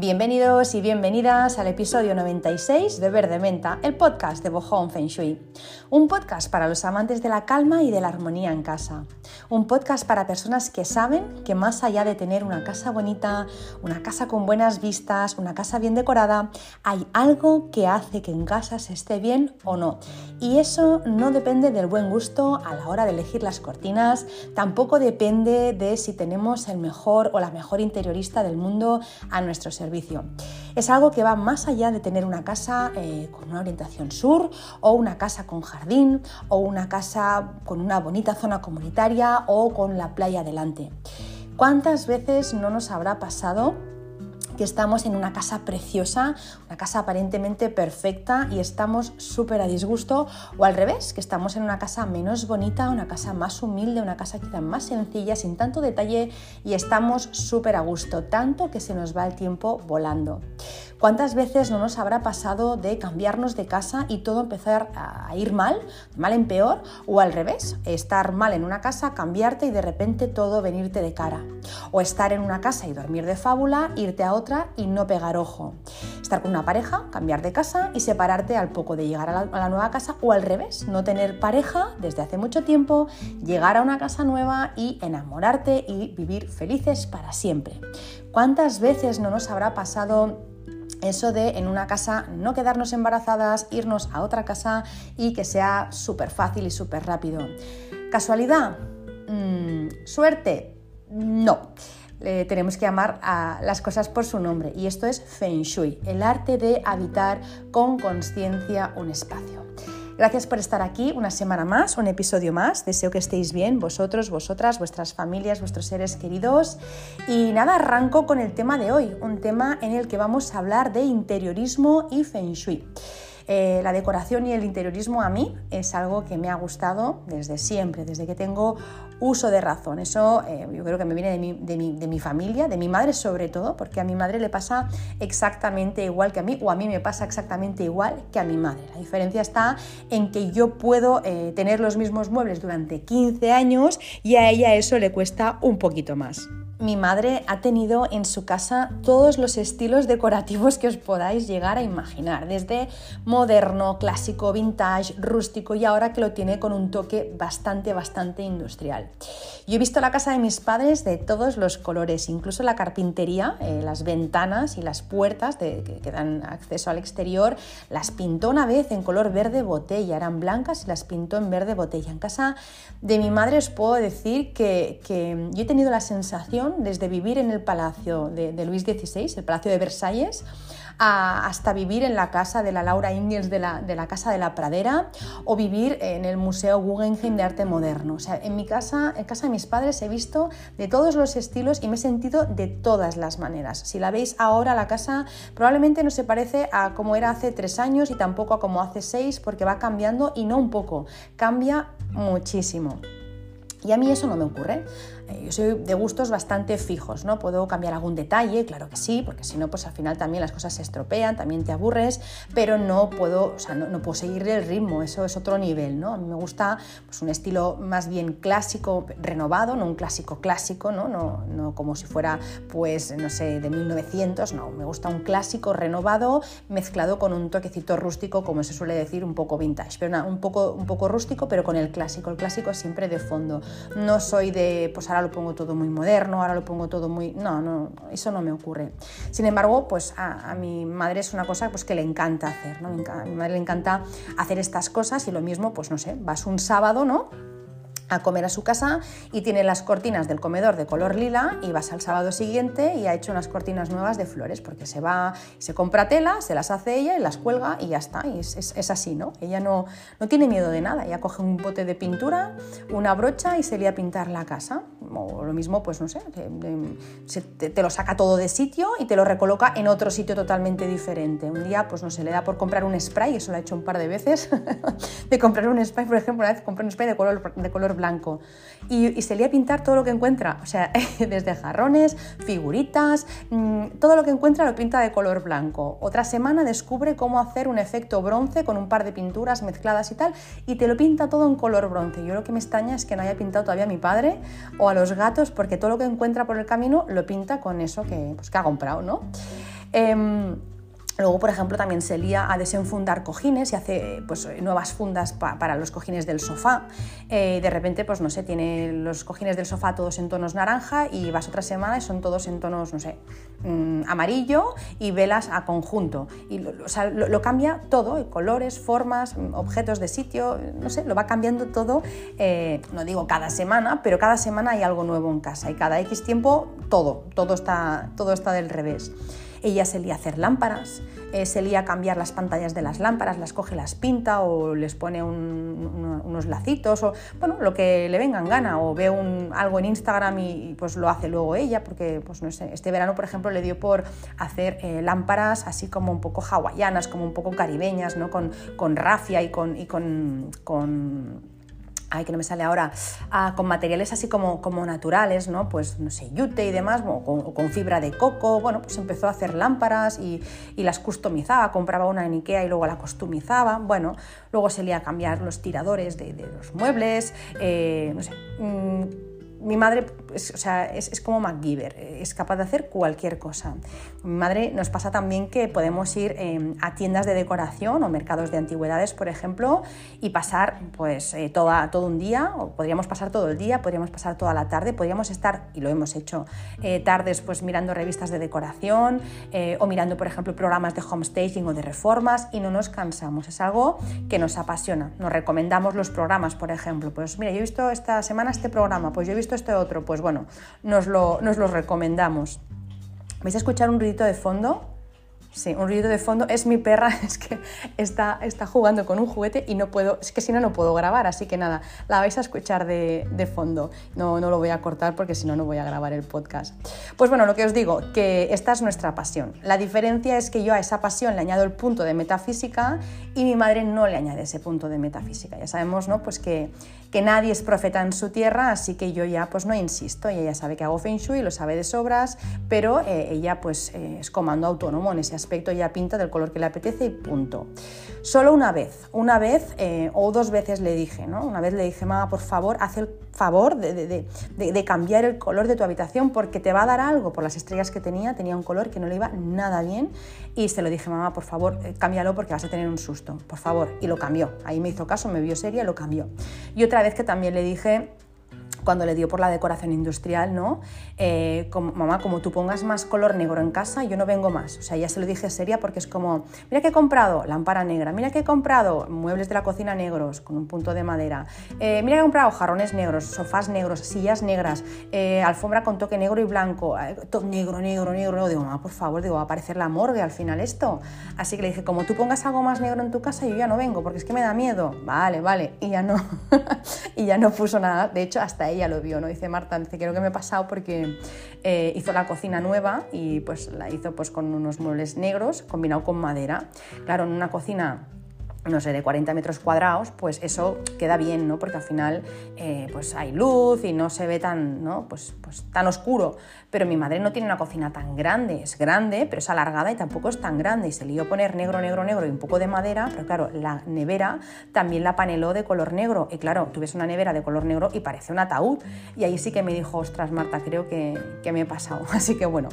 Bienvenidos y bienvenidas al episodio 96 de Verde Menta, el podcast de Bohong Feng Shui. Un podcast para los amantes de la calma y de la armonía en casa. Un podcast para personas que saben que más allá de tener una casa bonita, una casa con buenas vistas, una casa bien decorada, hay algo que hace que en casa se esté bien o no. Y eso no depende del buen gusto a la hora de elegir las cortinas, tampoco depende de si tenemos el mejor o la mejor interiorista del mundo a nuestros servicio. Es algo que va más allá de tener una casa eh, con una orientación sur o una casa con jardín o una casa con una bonita zona comunitaria o con la playa delante. ¿Cuántas veces no nos habrá pasado que estamos en una casa preciosa, una casa aparentemente perfecta y estamos súper a disgusto, o al revés, que estamos en una casa menos bonita, una casa más humilde, una casa quizá más sencilla, sin tanto detalle y estamos súper a gusto, tanto que se nos va el tiempo volando. ¿Cuántas veces no nos habrá pasado de cambiarnos de casa y todo empezar a ir mal, mal en peor, o al revés, estar mal en una casa, cambiarte y de repente todo venirte de cara? O estar en una casa y dormir de fábula, irte a otra y no pegar ojo. Estar con una pareja, cambiar de casa y separarte al poco de llegar a la, nueva casa, o al revés, no tener pareja desde hace mucho tiempo, llegar a una casa nueva y enamorarte y vivir felices para siempre. ¿Cuántas veces no nos habrá pasado eso de en una casa no quedarnos embarazadas, irnos a otra casa y que sea súper fácil y súper rápido. ¿Casualidad? Mm, ¿Suerte? No. tenemos que llamar a las cosas por su nombre y esto es Feng Shui, el arte de habitar con conciencia un espacio. Gracias por estar aquí una semana más, un episodio más. Deseo que estéis bien, vosotros, vosotras, vuestras familias, vuestros seres queridos. Y nada, arranco con el tema de hoy, un tema en el que vamos a hablar de interiorismo y feng shui. Eh, la decoración y el interiorismo a mí es algo que me ha gustado desde siempre, desde que tengo uso de razón. Eso eh, yo creo que me viene de mi, de, mi, de mi, familia, de mi madre sobre todo, porque a mi madre le pasa exactamente igual que a mí, o a mí me pasa exactamente igual que a mi madre. La diferencia está en que yo puedo eh, tener los mismos muebles durante 15 años y a ella eso le cuesta un poquito más mi madre ha tenido en su casa todos los estilos decorativos que os podáis llegar a imaginar, desde moderno, clásico, vintage, rústico y ahora que lo tiene con un toque bastante, bastante industrial. Yo he visto la casa de mis padres de todos los colores, incluso la carpintería, eh, las ventanas y las puertas que, dan acceso al exterior, las pintó una vez en color verde botella, eran blancas y las pintó en verde botella. En casa de mi madre os puedo decir que yo he tenido la sensación desde vivir en el palacio de, Luis XVI, el palacio de Versalles, hasta vivir en la casa de la Laura Ingalls de la, de la, Casa de la Pradera o vivir en el Museo Guggenheim de Arte Moderno. O sea, en mi casa, en casa de mis padres he visto de todos los estilos y me he sentido de todas las maneras. Si la veis ahora, la casa probablemente no se parece a como era hace tres años y tampoco a como hace seis porque va cambiando y no un poco, cambia muchísimo. Y a mí eso no me ocurre. Eh, yo soy de gustos bastante fijos, ¿no? Puedo cambiar algún detalle, claro que sí, porque si no, pues al final también las cosas se estropean, también te aburres, pero no puedo, o sea, no, puedo seguir el ritmo, eso es otro nivel, ¿no? A mí me gusta pues, un estilo más bien clásico, renovado, no un clásico clásico, ¿no? No, no como si fuera, pues, no sé, de 1900, no, me gusta un clásico renovado mezclado con un toquecito rústico, como se suele decir, un poco vintage, pero un, poco, un poco rústico, pero con el clásico, el clásico siempre de fondo. No soy de, pues ahora lo pongo todo muy moderno, ahora lo pongo todo muy... No, no, eso no me ocurre. Sin embargo, pues a, mi madre es una cosa pues, que le encanta hacer, ¿no? A mi madre le encanta hacer estas cosas y lo mismo, pues no sé, vas un sábado, ¿no? A comer a su casa y tiene las cortinas del comedor de color lila y vas al sábado siguiente y ha hecho unas cortinas nuevas de flores porque se va, se compra tela, se las hace ella y las cuelga y ya está. Y es, así, ¿no? Ella no, no tiene miedo de nada. Ella coge un bote de pintura, una brocha y se le a pintar la casa. O lo mismo, pues no sé, te, te, lo saca todo de sitio y te lo recoloca en otro sitio totalmente diferente. Un día, pues no sé, le da por comprar un spray, eso lo ha hecho un par de veces, de comprar un spray, por ejemplo, una vez compré un spray de color, de color blanco y, se le a pintar todo lo que encuentra, o sea, desde jarrones, figuritas, mm, todo lo que encuentra lo pinta de color blanco. Otra semana descubre cómo hacer un efecto bronce con un par de pinturas mezcladas y tal, y te lo pinta todo en color bronce. Yo lo que me extraña es que no haya pintado todavía a mi padre o a los gatos, porque todo lo que encuentra por el camino lo pinta con eso que, pues, que ha comprado, ¿no? Em, Luego, por ejemplo, también se lía a desenfundar cojines y hace pues, nuevas fundas para los cojines del sofá. Eh, de repente, pues no sé, tiene los cojines del sofá todos en tonos naranja y vas otra semana y son todos en tonos, no sé, mm, amarillo y velas a conjunto. Y lo, o sea, lo, cambia todo, colores, formas, objetos de sitio, no sé, lo va cambiando todo, eh, no digo cada semana, pero cada semana hay algo nuevo en casa y cada X tiempo todo, todo está, todo está del revés. Ella se lía a hacer lámparas, eh, se lía a cambiar las pantallas de las lámparas, las coge, las pinta o les pone unos lacitos o bueno, lo que le venga en gana o ve algo en Instagram y, pues lo hace luego ella porque pues no sé, este verano por ejemplo le dio por hacer eh, lámparas así como un poco hawaianas, como un poco caribeñas, ¿no? con, con rafia y con, y con, con ay, que no me sale ahora, ah, con materiales así como, como naturales, ¿no? Pues, no sé, yute y demás, o con, fibra de coco, bueno, pues empezó a hacer lámparas y, las customizaba, compraba una en Ikea y luego la customizaba, bueno, luego se le a cambiar los tiradores de, los muebles, eh, no sé... Mm, mi madre es, o sea, es, como MacGyver, es capaz de hacer cualquier cosa. Mi madre nos pasa también que podemos ir em, a tiendas de decoración o mercados de antigüedades, por ejemplo, y pasar pues, eh, toda, todo un día, o podríamos pasar todo el día, podríamos pasar toda la tarde, podríamos estar, y lo hemos hecho, eh, tardes pues, mirando revistas de decoración eh, o mirando, por ejemplo, programas de homestaging o de reformas y no nos cansamos. Es algo que nos apasiona. Nos recomendamos los programas, por ejemplo. Pues mira, yo he visto esta semana este programa, pues yo he visto este otro, pues bueno, nos lo, nos lo recomendamos. ¿Vais a escuchar un ruidito de fondo? Sí, un ruido de fondo. Es mi perra, es que está, está jugando con un juguete y no puedo, es que si no, no puedo grabar, así que nada, la vais a escuchar de, de fondo. No, no lo voy a cortar porque si no, no voy a grabar el podcast. Pues bueno, lo que os digo, que esta es nuestra pasión. La diferencia es que yo a esa pasión le añado el punto de metafísica y mi madre no le añade ese punto de metafísica. Ya sabemos, ¿no? Pues que, que nadie es profeta en su tierra, así que yo ya pues no insisto. Ella sabe que hago Feng Shui, lo sabe de sobras, pero eh, ella pues eh, es comando autónomo en ese aspecto ya pinta del color que le apetece y punto. Solo una vez, una vez eh, o dos veces le dije, ¿no? Una vez le dije, mamá, por favor, haz el favor de, cambiar el color de tu habitación porque te va a dar algo. Por las estrellas que tenía, tenía un color que no le iba nada bien y se lo dije, mamá, por favor, eh, cámbialo porque vas a tener un susto, por favor. Y lo cambió. Ahí me hizo caso, me vio seria lo cambió. Y otra vez que también le dije, cuando le dio por la decoración industrial, ¿no? Eh, como, mamá, como tú pongas más color negro en casa, yo no vengo más. O sea, ya se lo dije seria porque es como, mira que he comprado lámpara negra, mira que he comprado muebles de la cocina negros con un punto de madera, eh, mira que he comprado jarrones negros, sofás negros, sillas negras, eh, alfombra con toque negro y blanco, todo negro, negro, negro. Digo, mamá, por favor, digo, va a aparecer la morgue al final esto. Así que le dije, como tú pongas algo más negro en tu casa, yo ya no vengo porque es que me da miedo. Vale, vale. Y ya no, y ya no puso nada. De hecho, hasta ella lo vio, ¿no? Dice Marta, dice, creo que me he pasado porque eh, hizo la cocina nueva y pues la hizo pues con unos muebles negros combinado con madera. Claro, en una cocina no sé, de 40 metros cuadrados, pues eso queda bien, ¿no? Porque al final eh, pues hay luz y no se ve tan, ¿no? Pues, pues tan oscuro. Pero mi madre no tiene una cocina tan grande, es grande, pero es alargada y tampoco es tan grande. Y se le a poner negro, negro, negro y un poco de madera, pero claro, la nevera también la paneló de color negro. Y claro, tuviese una nevera de color negro y parece un ataúd. Y ahí sí que me dijo, ostras, Marta, creo que, que me he pasado. Así que bueno,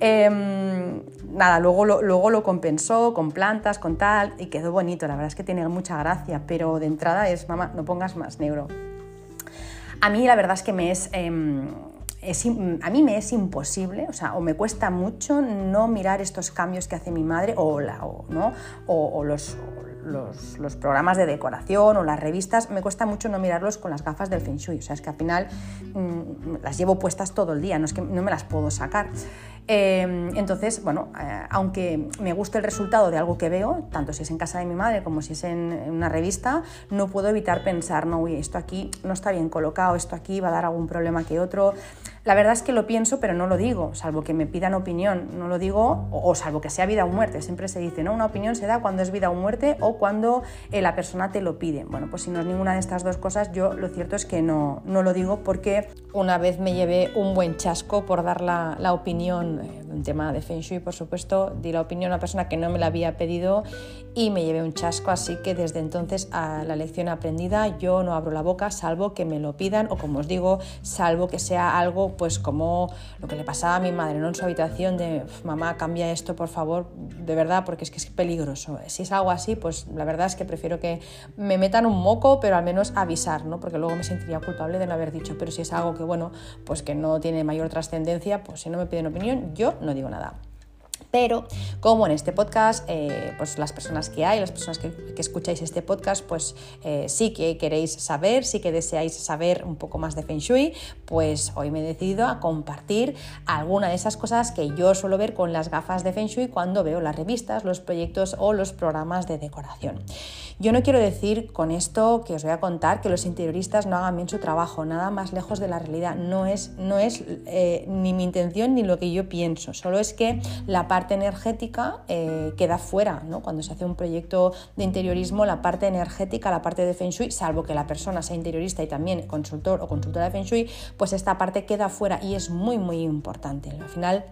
em, nada, luego lo, luego lo compensó con plantas, con tal, y quedó bonito, la verdad es que tiene mucha gracia, pero de entrada es, mamá, no pongas más negro. A mí la verdad es que me es... A mí me es imposible, o sea, o me cuesta mucho no mirar estos cambios que hace mi madre o, la, ¿no? o, los, los, programas de decoración o las revistas, me cuesta mucho no mirarlos con las gafas del Feng Shui. O sea, es que al final mm, las llevo puestas todo el día, no es que no me las puedo sacar. Em, entonces, bueno, eh, aunque me guste el resultado de algo que veo, tanto si es en casa de mi madre como si es en, una revista, no puedo evitar pensar, no, uy, esto aquí no está bien colocado, esto aquí va a dar algún problema que otro. La verdad es que lo pienso, pero no lo digo, salvo que me pidan opinión, no lo digo, o, salvo que sea vida o muerte. Siempre se dice, ¿no? Una opinión se da cuando es vida o muerte o cuando eh, la persona te lo pide. Bueno, pues si no es ninguna de estas dos cosas, yo lo cierto es que no, no lo digo porque una vez me llevé un buen chasco por dar la, la opinión un tema de Feng Shui, por supuesto, di la opinión a una persona que no me la había pedido y me llevé un chasco, así que desde entonces a la lección aprendida yo no abro la boca salvo que me lo pidan o como os digo, salvo que sea algo pues como lo que le pasaba a mi madre ¿no? en su habitación de mamá cambia esto por favor, de verdad, porque es que es peligroso. Si es algo así, pues la verdad es que prefiero que me metan un moco, pero al menos avisar, ¿no? porque luego me sentiría culpable de no haber dicho, pero si es algo que bueno, pues que no tiene mayor trascendencia, pues si no me piden opinión, yo no digo nada. Pero como en este podcast, eh, pues las personas que hay, las personas que, escucháis este podcast, pues eh, sí que queréis saber, sí que deseáis saber un poco más de Feng Shui, pues hoy me he decidido a compartir alguna de esas cosas que yo suelo ver con las gafas de Feng Shui cuando veo las revistas, los proyectos o los programas de decoración. Yo no quiero decir con esto que os voy a contar que los interioristas no hagan bien su trabajo, nada más lejos de la realidad. No es, no es eh, ni mi intención ni lo que yo pienso, solo es que la parte energética eh, queda fuera. ¿no? Cuando se hace un proyecto de interiorismo, la parte energética, la parte de Feng Shui, salvo que la persona sea interiorista y también consultor o consultora de Feng Shui, pues esta parte queda fuera y es muy, muy importante. Al final,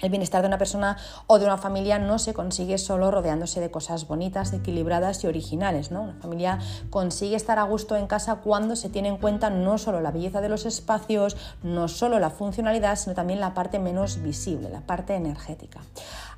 el bienestar de una persona o de una familia no se consigue solo rodeándose de cosas bonitas, equilibradas y originales. ¿no? Una familia consigue estar a gusto en casa cuando se tiene en cuenta no solo la belleza de los espacios, no solo la funcionalidad, sino también la parte menos visible, la parte energética.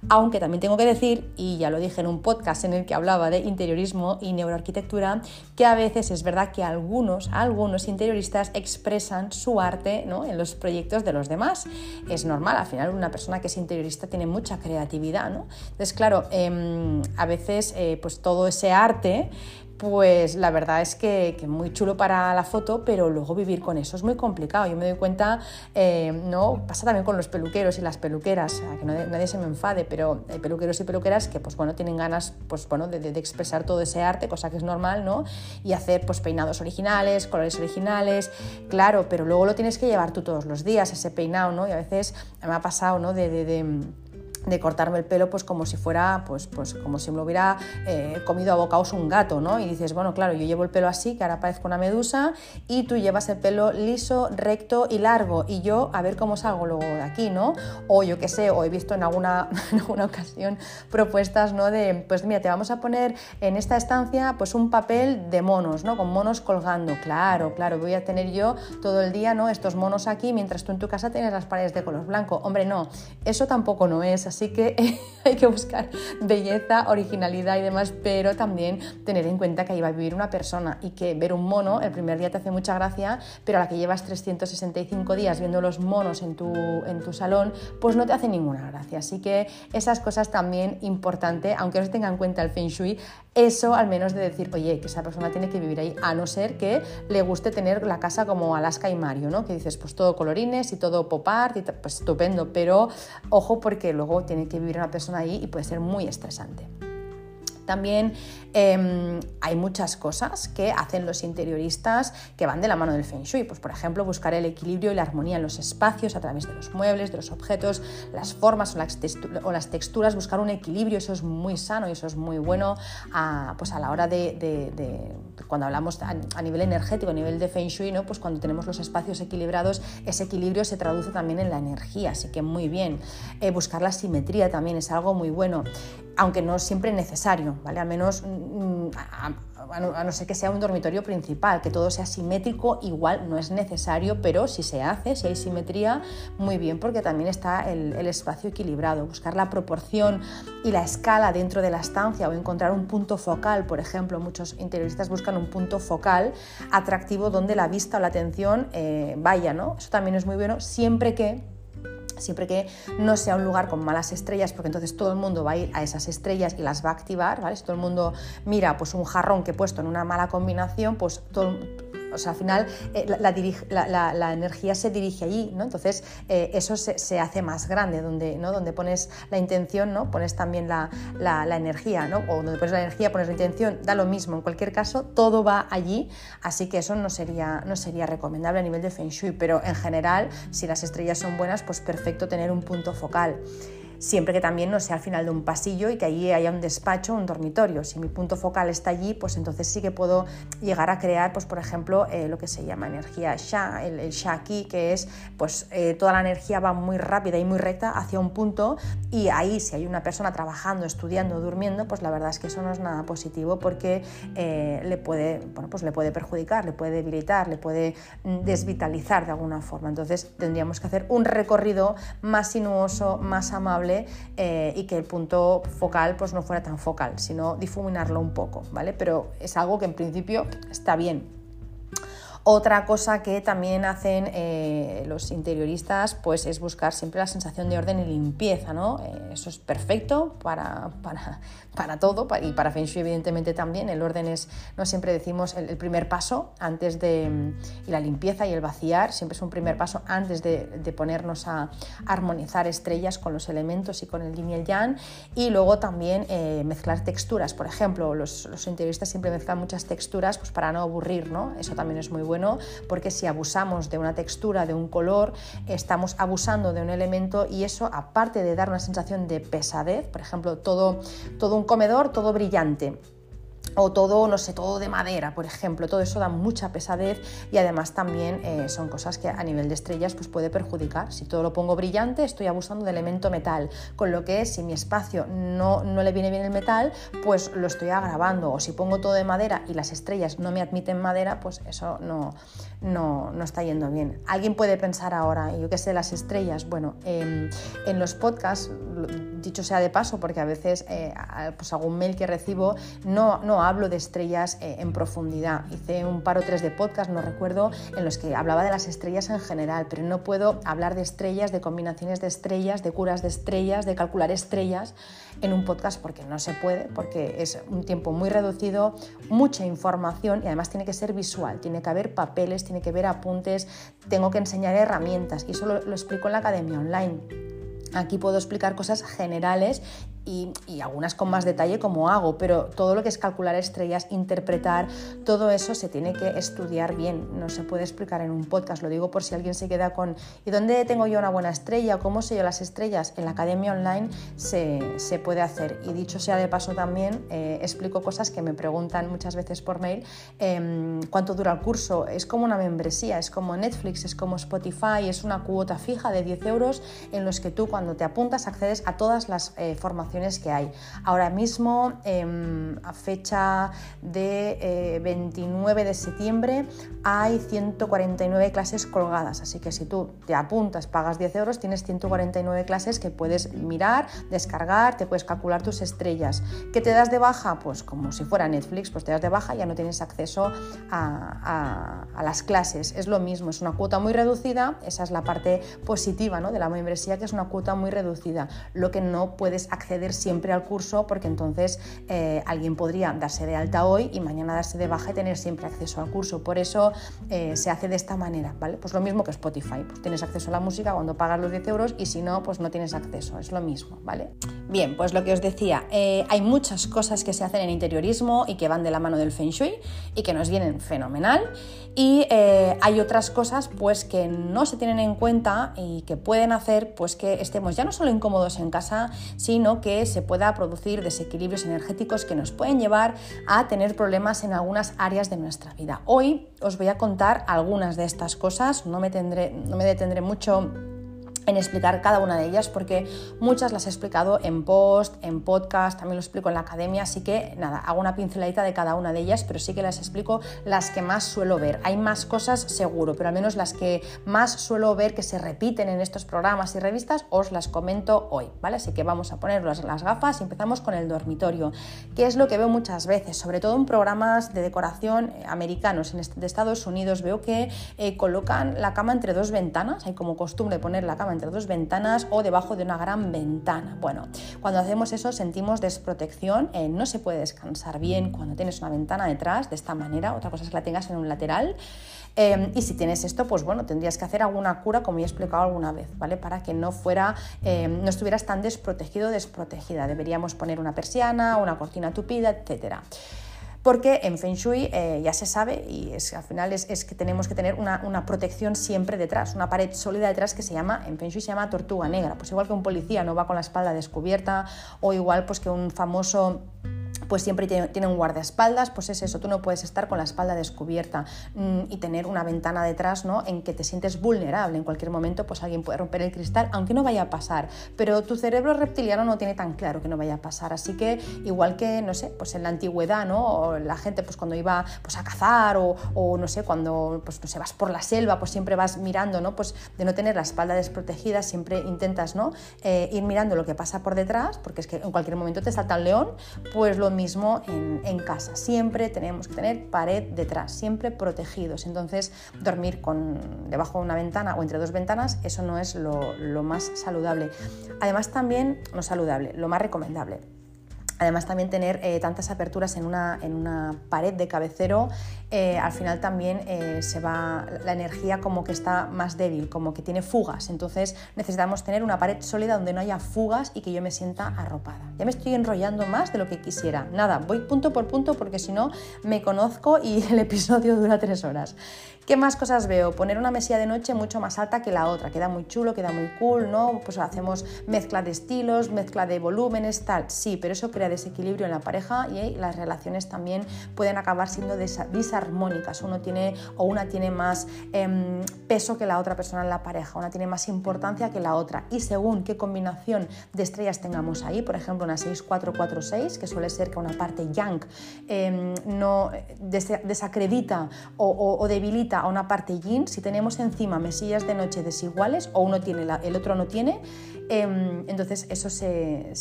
Aunque también tengo que decir, y ya lo dije en un podcast en el que hablaba de interiorismo y neuroarquitectura, que a veces es verdad que algunos, algunos interioristas expresan su arte ¿no? en los proyectos de los demás. Es normal, al final una persona que es interiorista tiene mucha creatividad, ¿no? Entonces, claro, em, a veces eh, pues todo ese arte pues la verdad es que, muy chulo para la foto, pero luego vivir con eso es muy complicado. Yo me doy cuenta, eh, no pasa también con los peluqueros y las peluqueras, que nadie se me enfade, pero hay peluqueros y peluqueras que pues bueno tienen ganas pues bueno de, expresar todo ese arte, cosa que es normal, ¿no? Y hacer pues peinados originales, colores originales, claro, pero luego lo tienes que llevar tú todos los días ese peinado, ¿no? Y a veces me ha pasado, ¿no? de de cortarme el pelo pues como si fuera, pues, pues como si me hubiera eh, comido a bocaos un gato, ¿no? Y dices, bueno, claro, yo llevo el pelo así, que ahora parezco una medusa, y tú llevas el pelo liso, recto y largo, y yo a ver cómo salgo luego de aquí, ¿no? O yo qué sé, o he visto en alguna, en alguna ocasión propuestas, ¿no? De, pues mira, te vamos a poner en esta estancia pues un papel de monos, ¿no? Con monos colgando, claro, claro, voy a tener yo todo el día, ¿no? Estos monos aquí, mientras tú en tu casa tienes las paredes de color blanco. Hombre, no, eso tampoco no es así que hay que buscar belleza, originalidad y demás, pero también tener en cuenta que ahí va a vivir una persona y que ver un mono el primer día te hace mucha gracia, pero a la que llevas 365 días viendo los monos en tu, en tu salón, pues no te hace ninguna gracia. Así que esas cosas también importante, aunque no se tenga en cuenta el feng shui, eso al menos de decir, oye, que esa persona tiene que vivir ahí, a no ser que le guste tener la casa como Alaska y Mario, ¿no? Que dices, pues todo colorines y todo pop art, pues estupendo, pero ojo porque luego tiene que vivir una persona ahí y puede ser muy estresante. También em, hay muchas cosas que hacen los interioristas que van de la mano del feng shui. Pues, por ejemplo, buscar el equilibrio y la armonía en los espacios a través de los muebles, de los objetos, las formas o las, texturas, buscar un equilibrio, eso es muy sano y eso es muy bueno a, pues a la hora de, cuando hablamos a, nivel energético, a nivel de feng shui, ¿no? pues cuando tenemos los espacios equilibrados, ese equilibrio se traduce también en la energía, así que muy bien. Eh, buscar la simetría también es algo muy bueno aunque no siempre necesario, ¿vale? Al menos mm, a, no ser que sea un dormitorio principal, que todo sea simétrico, igual no es necesario, pero si se hace, si hay simetría, muy bien, porque también está el, el espacio equilibrado. Buscar la proporción y la escala dentro de la estancia o encontrar un punto focal, por ejemplo, muchos interioristas buscan un punto focal atractivo donde la vista o la atención eh, vaya, ¿no? Eso también es muy bueno, siempre que siempre que no sea un lugar con malas estrellas, porque entonces todo el mundo va a ir a esas estrellas y las va a activar, ¿vale? Si todo el mundo mira pues un jarrón que he puesto en una mala combinación, pues todo, o sea, al final eh, la, energía se dirige allí, ¿no? Entonces eh, eso se, hace más grande, donde, ¿no? donde pones la intención, ¿no? Pones también la, energía, ¿no? O donde pones la energía, pones la intención, da lo mismo. En cualquier caso, todo va allí, así que eso no sería, no sería recomendable a nivel de Feng Shui, pero en general, si las estrellas son buenas, pues perfecto tener un punto focal. Siempre que también no sea al final de un pasillo y que allí haya un despacho, un dormitorio. Si mi punto focal está allí, pues entonces sí que puedo llegar a crear, pues por ejemplo, eh, lo que se llama energía Sha, el, Sha aquí, que es pues eh, toda la energía va muy rápida y muy recta hacia un punto y ahí si hay una persona trabajando, estudiando, durmiendo, pues la verdad es que eso no es nada positivo porque eh, le, puede, bueno, pues le puede perjudicar, le puede debilitar, le puede mm, desvitalizar de alguna forma. Entonces tendríamos que hacer un recorrido más sinuoso, más amable y que el punto focal pues no fuera tan focal, sino difuminarlo un poco, ¿vale? Pero es algo que en principio está bien. Otra cosa que también hacen eh, los interioristas pues es buscar siempre la sensación de orden y limpieza, ¿no? Eh, eso es perfecto para, para todo y para Feng Shui evidentemente también. El orden es, no siempre decimos, el, primer paso antes de, y la limpieza y el vaciar, siempre es un primer paso antes de, ponernos a armonizar estrellas con los elementos y con el yin y el yang. Y luego también eh, mezclar texturas, por ejemplo, los, los interioristas siempre mezclan muchas texturas pues para no aburrir, ¿no? Eso también es muy bueno porque si abusamos de una textura, de un color, estamos abusando de un elemento y eso aparte de dar una sensación de pesadez, por ejemplo, todo, todo un comedor, todo brillante o todo, no sé, todo de madera, por ejemplo, todo eso da mucha pesadez y además también eh, son cosas que a nivel de estrellas pues puede perjudicar. Si todo lo pongo brillante, estoy abusando de elemento metal, con lo que si mi espacio no, no le viene bien el metal, pues lo estoy agravando. O si pongo todo de madera y las estrellas no me admiten madera, pues eso no, no, no está yendo bien. Alguien puede pensar ahora, yo qué sé, las estrellas, bueno, em, en los podcasts, dicho sea de paso, porque a veces eh, pues algún mail que recibo no, no hablo de estrellas eh, en profundidad. Hice un par o tres de podcast, no recuerdo, en los que hablaba de las estrellas en general, pero no puedo hablar de estrellas, de combinaciones de estrellas, de curas de estrellas, de calcular estrellas en un podcast porque no se puede, porque es un tiempo muy reducido, mucha información y además tiene que ser visual, tiene que haber papeles, tiene que haber apuntes, tengo que enseñar herramientas y eso lo, lo explico en la academia online. Aquí puedo explicar cosas generales y, algunas con más detalle como hago, pero todo lo que es calcular estrellas, interpretar, todo eso se tiene que estudiar bien, no se puede explicar en un podcast, lo digo por si alguien se queda con ¿y dónde tengo yo una buena estrella? ¿Cómo sé yo las estrellas? En la academia online se, se puede hacer y dicho sea de paso también, eh, explico cosas que me preguntan muchas veces por mail, eh, ¿cuánto dura el curso? Es como una membresía, es como Netflix, es como Spotify, es una cuota fija de 10 euros en los que tú cuando te apuntas accedes a todas las eh, formaciones que hay. Ahora mismo, em, a fecha de 29 eh, de septiembre, hay 149 clases colgadas, así que si tú te apuntas, pagas 10 euros, tienes 149 clases que puedes mirar, descargar, te puedes calcular tus estrellas. ¿Qué te das de baja? Pues como si fuera Netflix, pues te das de baja y ya no tienes acceso a, las clases. Es lo mismo, es una cuota muy reducida, esa es la parte positiva ¿no? de la membresía, que es una cuota muy reducida. Lo que no puedes acceder siempre al curso porque entonces eh, alguien podría darse de alta hoy y mañana darse de baja y tener siempre acceso al curso. Por eso eh, se hace de esta manera, ¿vale? Pues lo mismo que Spotify, pues tienes acceso a la música cuando pagas los 10 euros y si no, pues no tienes acceso, es lo mismo, ¿vale? Bien, pues lo que os decía, eh, hay muchas cosas que se hacen en interiorismo y que van de la mano del Feng Shui y que nos vienen fenomenal y hay otras cosas pues que no se tienen en cuenta y que pueden hacer pues que estemos ya no solo incómodos en casa, sino que se pueda producir desequilibrios energéticos que nos pueden llevar a tener problemas en algunas áreas de nuestra vida. Hoy os voy a contar algunas de estas cosas, no me, tendré, no me detendré mucho en explicar cada una de ellas porque muchas las he explicado en post, en podcast, también lo explico en la academia, así que nada, hago una pinceladita de cada una de ellas, pero sí que las explico las que más suelo ver. Hay más cosas seguro, pero al menos las que más suelo ver que se repiten en estos programas y revistas os las comento hoy, ¿vale? Así que vamos a poner las, gafas y empezamos con el dormitorio, que es lo que veo muchas veces, sobre todo en programas de decoración eh, americanos, en de Estados Unidos veo que eh, colocan la cama entre dos ventanas, hay como costumbre poner la cama entre dos ventanas o debajo de una gran ventana. Bueno, cuando hacemos eso sentimos desprotección, eh, no se puede descansar bien cuando tienes una ventana detrás de esta manera, otra cosa es que la tengas en un lateral. Eh, y si tienes esto, pues bueno, tendrías que hacer alguna cura, como ya he explicado alguna vez, ¿vale? Para que no fuera, eh, no estuvieras tan desprotegido o desprotegida. Deberíamos poner una persiana, una cortina tupida, etcétera. Porque en Feng Shui eh, ya se sabe y es, al final es, que tenemos que tener una, una, protección siempre detrás, una pared sólida detrás que se llama, en Feng Shui se llama tortuga negra, pues igual que un policía no va con la espalda descubierta o igual pues que un famoso pues siempre tiene un guardaespaldas, pues es eso, tú no puedes estar con la espalda descubierta mm, y tener una ventana detrás, ¿no? En que te sientes vulnerable, en cualquier momento pues alguien puede romper el cristal, aunque no vaya a pasar, pero tu cerebro reptiliano no tiene tan claro que no vaya a pasar, así que igual que, no sé, pues en la antigüedad, ¿no? O la gente pues cuando iba pues a cazar o, no sé, cuando pues no sé, vas por la selva, pues siempre vas mirando, ¿no? Pues de no tener la espalda desprotegida, siempre intentas, ¿no? Eh, ir mirando lo que pasa por detrás, porque es que en cualquier momento te salta el león, pues lo mismo en, casa. Siempre tenemos que tener pared detrás, siempre protegidos. Entonces, dormir con, debajo de una ventana o entre dos ventanas, eso no es lo, lo más saludable. Además, también no saludable, lo más recomendable Además también tener eh, tantas aperturas en una, en una, pared de cabecero, eh, al final también eh, se va la energía como que está más débil, como que tiene fugas. Entonces necesitamos tener una pared sólida donde no haya fugas y que yo me sienta arropada. Ya me estoy enrollando más de lo que quisiera. Nada, voy punto por punto porque si no me conozco y el episodio dura tres horas. ¿Qué más cosas veo? Poner una mesilla de noche mucho más alta que la otra. Queda muy chulo, queda muy cool, ¿no? Pues hacemos mezcla de estilos, mezcla de volúmenes, tal. Sí, pero eso crea desequilibrio en la pareja y las relaciones también pueden acabar siendo disarmónicas. Uno tiene o una tiene más em, peso que la otra persona en la pareja, una tiene más importancia que la otra. Y según qué combinación de estrellas tengamos ahí, por ejemplo, una 6446, que suele ser que una parte yang em, no desacredita o debilita a una parte yin, si tenemos encima mesillas de noche desiguales o uno tiene, el otro no tiene, em, entonces eso se,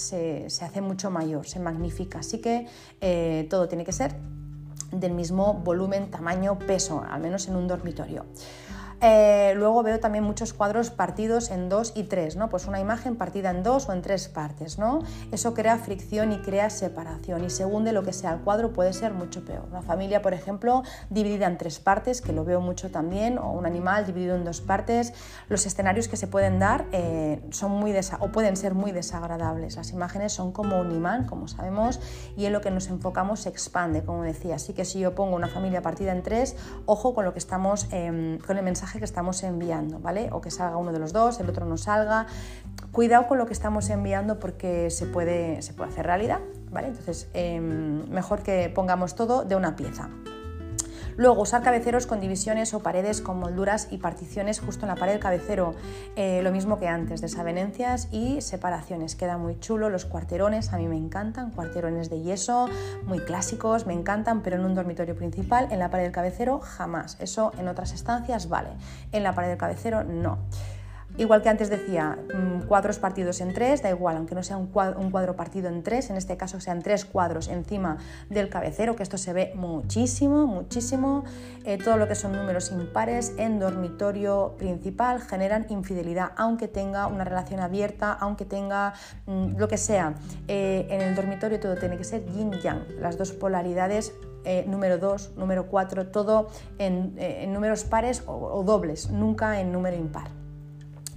hace mucho mayor, se magnifica. Así que eh, todo tiene que ser del mismo volumen, tamaño, peso, al menos en un dormitorio. Eh, luego veo también muchos cuadros partidos en dos y tres, ¿no? Pues una imagen partida en dos o en tres partes, ¿no? Eso crea fricción y crea separación y según de lo que sea el cuadro puede ser mucho peor. Una familia, por ejemplo, dividida en tres partes, que lo veo mucho también, o un animal dividido en dos partes, los escenarios que se pueden dar eh, son muy o pueden ser muy desagradables. Las imágenes son como un imán, como sabemos, y en lo que nos enfocamos se expande, como decía. Así que si yo pongo una familia partida en tres, ojo con lo que estamos, em, con el mensaje que estamos enviando, ¿vale? O que salga uno de los dos, el otro no salga. Cuidado con lo que estamos enviando porque se puede, se puede hacer realidad, ¿vale? Entonces, em, mejor que pongamos todo de una pieza. Luego, usar cabeceros con divisiones o paredes con molduras y particiones justo en la pared del cabecero, eh, lo mismo que antes, desavenencias y separaciones. Queda muy chulo, los cuarterones a mí me encantan, cuarterones de yeso, muy clásicos, me encantan, pero en un dormitorio principal, en la pared del cabecero, jamás. Eso en otras estancias vale, en la pared del cabecero no. Igual que antes decía, mm, cuadros partidos en tres, da igual, aunque no sea un cuadro, partido en tres, en este caso sean tres cuadros encima del cabecero, que esto se ve muchísimo, muchísimo. Eh, todo lo que son números impares en dormitorio principal generan infidelidad, aunque tenga una relación abierta, aunque tenga mm, lo que sea. Eh, en el dormitorio todo tiene que ser yin-yang, las dos polaridades eh, número 2, número 4, todo en, números pares o, dobles, nunca en número impar.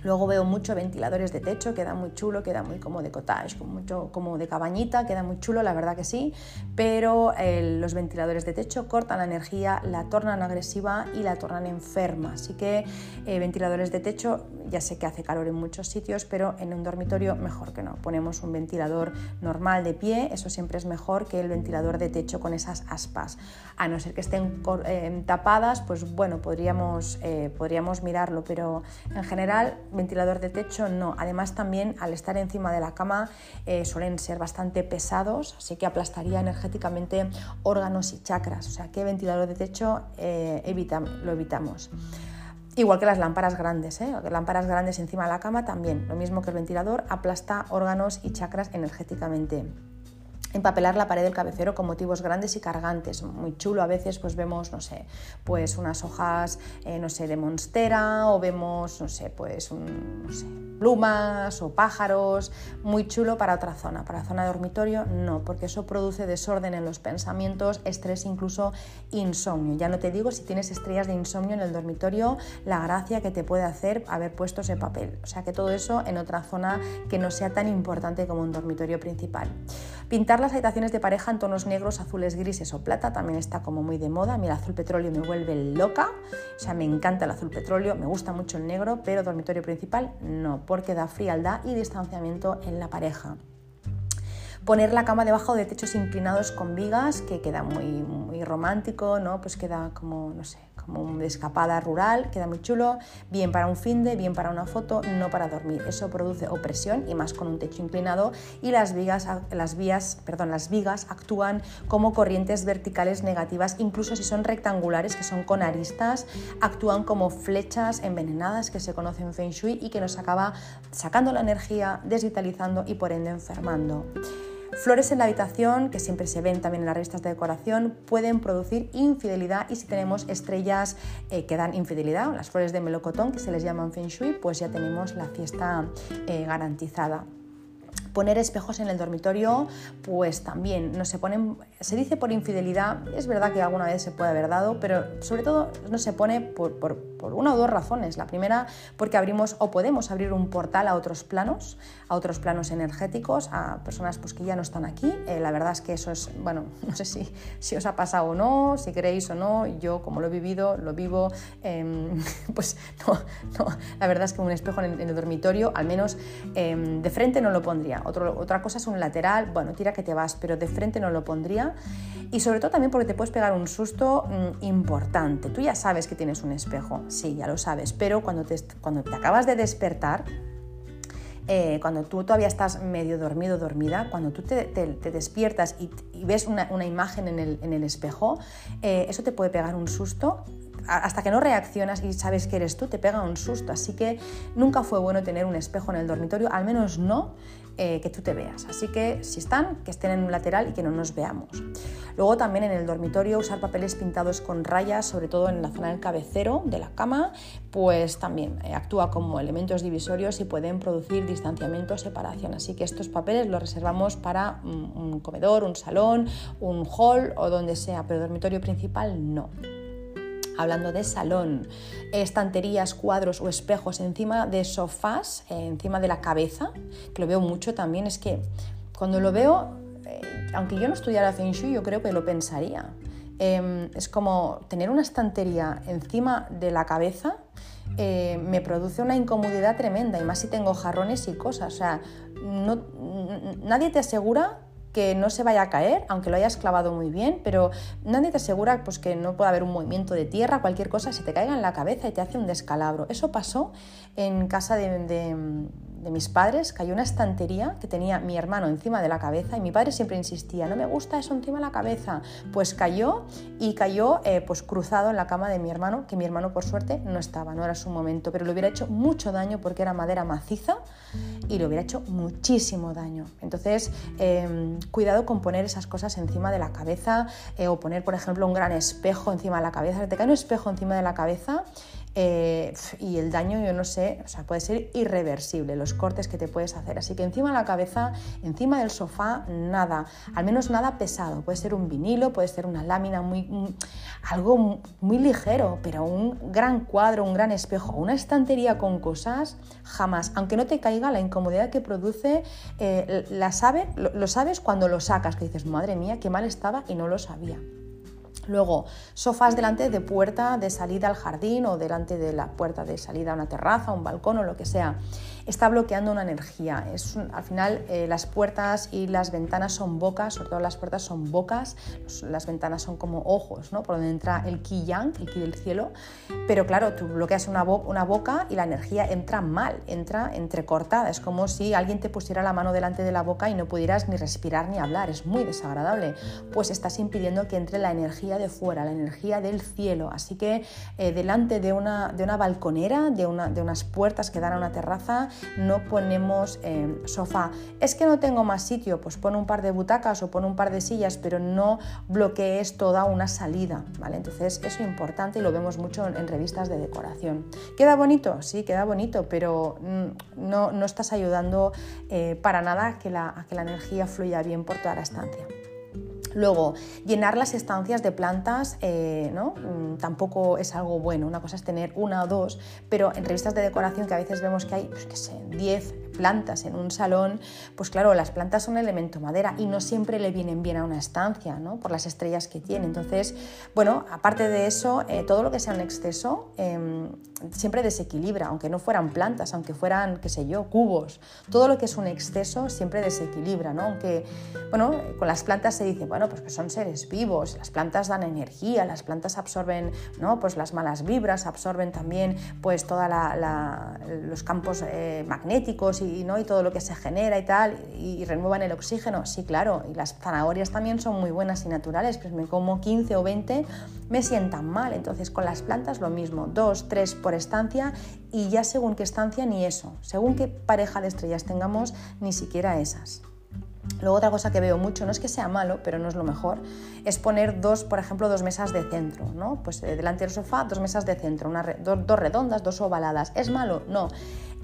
Luego veo mucho ventiladores de techo, queda muy chulo, queda muy como de cottage, como, mucho, como de cabañita, queda muy chulo, la verdad que sí, pero eh, los ventiladores de techo cortan la energía, la tornan agresiva y la tornan enferma. Así que eh, ventiladores de techo, ya sé que hace calor en muchos sitios, pero en un dormitorio mejor que no. Ponemos un ventilador normal de pie, eso siempre es mejor que el ventilador de techo con esas aspas. A no ser que estén eh, tapadas, pues bueno, podríamos, podríamos mirarlo, pero en general ventilador de techo no. Además también al estar encima de la cama eh, suelen ser bastante pesados, así que aplastaría energéticamente órganos y chakras. O sea que ventilador de techo eh, lo evitamos. Igual que las lámparas grandes, ¿eh? lámparas grandes encima de la cama también, lo mismo que el ventilador, aplasta órganos y chakras energéticamente empapelar la pared del cabecero con motivos grandes y cargantes, muy chulo. A veces pues vemos, no sé, pues unas hojas, eh, no sé, de monstera o vemos, no sé, pues no sé, plumas o pájaros, muy chulo para otra zona. Para zona de dormitorio no, porque eso produce desorden en los pensamientos, estrés, incluso insomnio. Ya no te digo si tienes estrellas de insomnio en el dormitorio, la gracia que te puede hacer haber puesto ese papel. O sea que todo eso en otra zona que no sea tan importante como un dormitorio principal. Pintar las habitaciones de pareja en tonos negros, azules, grises o plata también está como muy de moda. A mí el azul petróleo me vuelve loca, o sea, me encanta el azul petróleo, me gusta mucho el negro, pero dormitorio principal no, porque da frialdad y distanciamiento en la pareja poner la cama debajo de techos inclinados con vigas, que queda muy, muy romántico, ¿no? Pues queda como, no sé, como una escapada rural, queda muy chulo, bien para un fin de, bien para una foto, no para dormir. Eso produce opresión y más con un techo inclinado y las vigas, las vías, perdón, las vigas actúan como corrientes verticales negativas, incluso si son rectangulares, que son con aristas, actúan como flechas envenenadas que se conocen en Feng Shui y que nos acaba sacando la energía, desvitalizando y por ende enfermando. Flores en la habitación, que siempre se ven también en las revistas de decoración, pueden producir infidelidad y si tenemos estrellas eh, que dan infidelidad, las flores de melocotón que se les llaman feng shui, pues ya tenemos la fiesta eh, garantizada. Poner espejos en el dormitorio, pues también no se ponen, se dice por infidelidad, es verdad que alguna vez se puede haber dado, pero sobre todo no se pone por, una o dos razones. La primera, porque abrimos o podemos abrir un portal a otros planos, a otros planos energéticos, a personas pues, que ya no están aquí. Eh, la verdad es que eso es, bueno, no sé si, si os ha pasado o no, si queréis o no, yo como lo he vivido, lo vivo, em, pues no, no, la verdad es que un espejo en el, dormitorio, al menos em, de frente no lo pondría otra cosa es un lateral, bueno, tira que te vas, pero de frente no lo pondría. Y sobre todo también porque te puedes pegar un susto mm, importante. Tú ya sabes que tienes un espejo, sí, ya lo sabes, pero cuando te, cuando te acabas de despertar, eh, cuando tú todavía estás medio dormido, dormida, cuando tú te, despiertas y, ves una, imagen en el, espejo, eh, eso te puede pegar un susto hasta que no reaccionas y sabes que eres tú, te pega un susto. Así que nunca fue bueno tener un espejo en el dormitorio, al menos no eh, que tú te veas. Así que si están, que estén en un lateral y que no nos veamos. Luego también en el dormitorio usar papeles pintados con rayas, sobre todo en la zona del cabecero de la cama, pues también eh, actúa como elementos divisorios y pueden producir distanciamiento o separación. Así que estos papeles los reservamos para un comedor, un salón, un hall o donde sea, pero dormitorio principal no hablando de salón, estanterías, cuadros o espejos encima de sofás, eh, encima de la cabeza, que lo veo mucho también, es que cuando lo veo, eh, aunque yo no estudiara Feng Shui, yo creo que lo pensaría. Em, es como tener una estantería encima de la cabeza eh, me produce una incomodidad tremenda, y más si tengo jarrones y cosas. O sea, no, nadie te asegura que no se vaya a caer, aunque lo hayas clavado muy bien, pero nadie te asegura pues, que no pueda haber un movimiento de tierra, cualquier cosa, se te caiga en la cabeza y te hace un descalabro. Eso pasó en casa de, de mis padres cayó una estantería que tenía mi hermano encima de la cabeza y mi padre siempre insistía, no me gusta eso encima de la cabeza. Pues cayó y cayó eh, pues cruzado en la cama de mi hermano, que mi hermano por suerte no estaba, no era su momento, pero le hubiera hecho mucho daño porque era madera maciza y le hubiera hecho muchísimo daño. Entonces, em, cuidado con poner esas cosas encima de la cabeza eh, o poner, por ejemplo, un gran espejo encima de la cabeza. Te cae un espejo encima de la cabeza eh, y el daño, yo no sé, o sea, puede ser irreversible los cortes que te puedes hacer. Así que encima de la cabeza, encima del sofá, nada, al menos nada pesado. Puede ser un vinilo, puede ser una lámina, muy, algo muy ligero, pero un gran cuadro, un gran espejo, una estantería con cosas, jamás. Aunque no te caiga la incomodidad que produce, eh, la sabe, lo sabes cuando lo sacas, que dices, madre mía, qué mal estaba y no lo sabía. Luego, sofás delante de puerta de salida al jardín o delante de la puerta de salida a una terraza, un balcón o lo que sea está bloqueando una energía. Es al final eh, las puertas y las ventanas son bocas, sobre todo las puertas son bocas, las ventanas son como ojos, ¿no? por donde entra el ki yang, el ki del cielo, pero claro, tú bloqueas una, boca y la energía entra mal, entra entrecortada, es como si alguien te pusiera la mano delante de la boca y no pudieras ni respirar ni hablar, es muy desagradable, pues estás impidiendo que entre la energía de fuera, la energía del cielo, así que eh, delante de una, de una balconera, de, una, de unas puertas que dan a una terraza, no ponemos eh, sofá. Es que no tengo más sitio, pues pon un par de butacas o pon un par de sillas, pero no bloquees toda una salida, ¿vale? Entonces eso es importante y lo vemos mucho en, revistas de decoración. ¿Queda bonito? Sí, queda bonito, pero mm, no, no estás ayudando eh, para nada a que, la, a que la energía fluya bien por toda la estancia. Luego, llenar las estancias de plantas eh, ¿no? Mm, tampoco es algo bueno. Una cosa es tener una o dos, pero en revistas de decoración que a veces vemos que hay, pues, qué sé, 10 plantas en un salón, pues claro, las plantas son elemento madera y no siempre le vienen bien a una estancia, ¿no? Por las estrellas que tiene. Entonces, bueno, aparte de eso, eh, todo lo que sea un exceso em, siempre desequilibra, aunque no fueran plantas, aunque fueran, qué sé yo, cubos. Todo lo que es un exceso siempre desequilibra, ¿no? Aunque, bueno, con las plantas se dice, bueno, pues que son seres vivos, las plantas dan energía, las plantas absorben, ¿no? Pues las malas vibras, absorben también, pues, todos los campos eh, magnéticos y, ¿no? y todo lo que se genera y tal, y, renuevan el oxígeno, sí, claro, y las zanahorias también son muy buenas y naturales, pues me como 15 o 20, me sientan mal, entonces con las plantas lo mismo, dos, tres por estancia y ya según qué estancia ni eso, según qué pareja de estrellas tengamos, ni siquiera esas. Luego otra cosa que veo mucho, no es que sea malo, pero no es lo mejor, es poner dos, por ejemplo, dos mesas de centro, ¿no? Pues eh, delante del sofá, dos mesas de centro, una, dos redondas, dos ovaladas. ¿Es malo? No.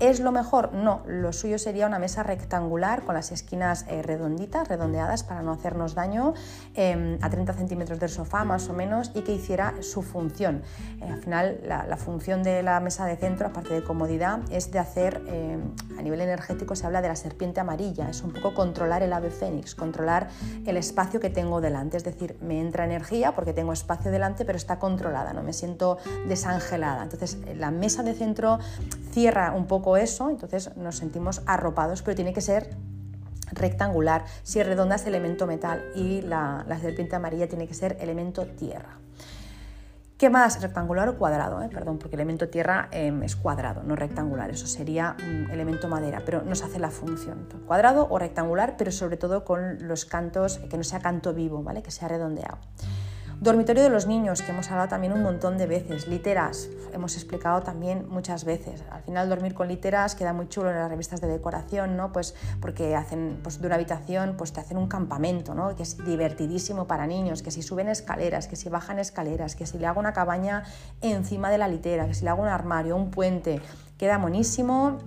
¿Es lo mejor? No, lo suyo sería una mesa rectangular con las esquinas eh, redonditas, redondeadas para no hacernos daño, em, a 30 centímetros del sofá más o menos y que hiciera su función. Eh, al final la, función de la mesa de centro, aparte de comodidad, es de hacer, em, a nivel energético se habla de la serpiente amarilla, es un poco controlar el ave fénix, controlar el espacio que tengo delante, es decir, me entra energía porque tengo espacio delante pero está controlada, no me siento desangelada. Entonces la mesa de centro cierra un poco eso, entonces nos sentimos arropados, pero tiene que ser rectangular. Si es redonda es elemento metal y la, serpiente amarilla tiene que ser elemento tierra. ¿Qué más? Rectangular o cuadrado, eh? perdón, porque elemento tierra em, es cuadrado, no rectangular, eso sería un elemento madera, pero nos hace la función. Cuadrado o rectangular, pero sobre todo con los cantos, que no sea canto vivo, ¿vale? Que sea redondeado. Dormitorio de los niños, que hemos hablado también un montón de veces. Literas, hemos explicado también muchas veces. Al final dormir con literas queda muy chulo en las revistas de decoración, ¿no? Pues porque hacen pues de una habitación, pues te hacen un campamento, ¿no? Que es divertidísimo para niños, que si suben escaleras, que si bajan escaleras, que si le hago una cabaña encima de la litera, que si le hago un armario, un puente, queda monísimo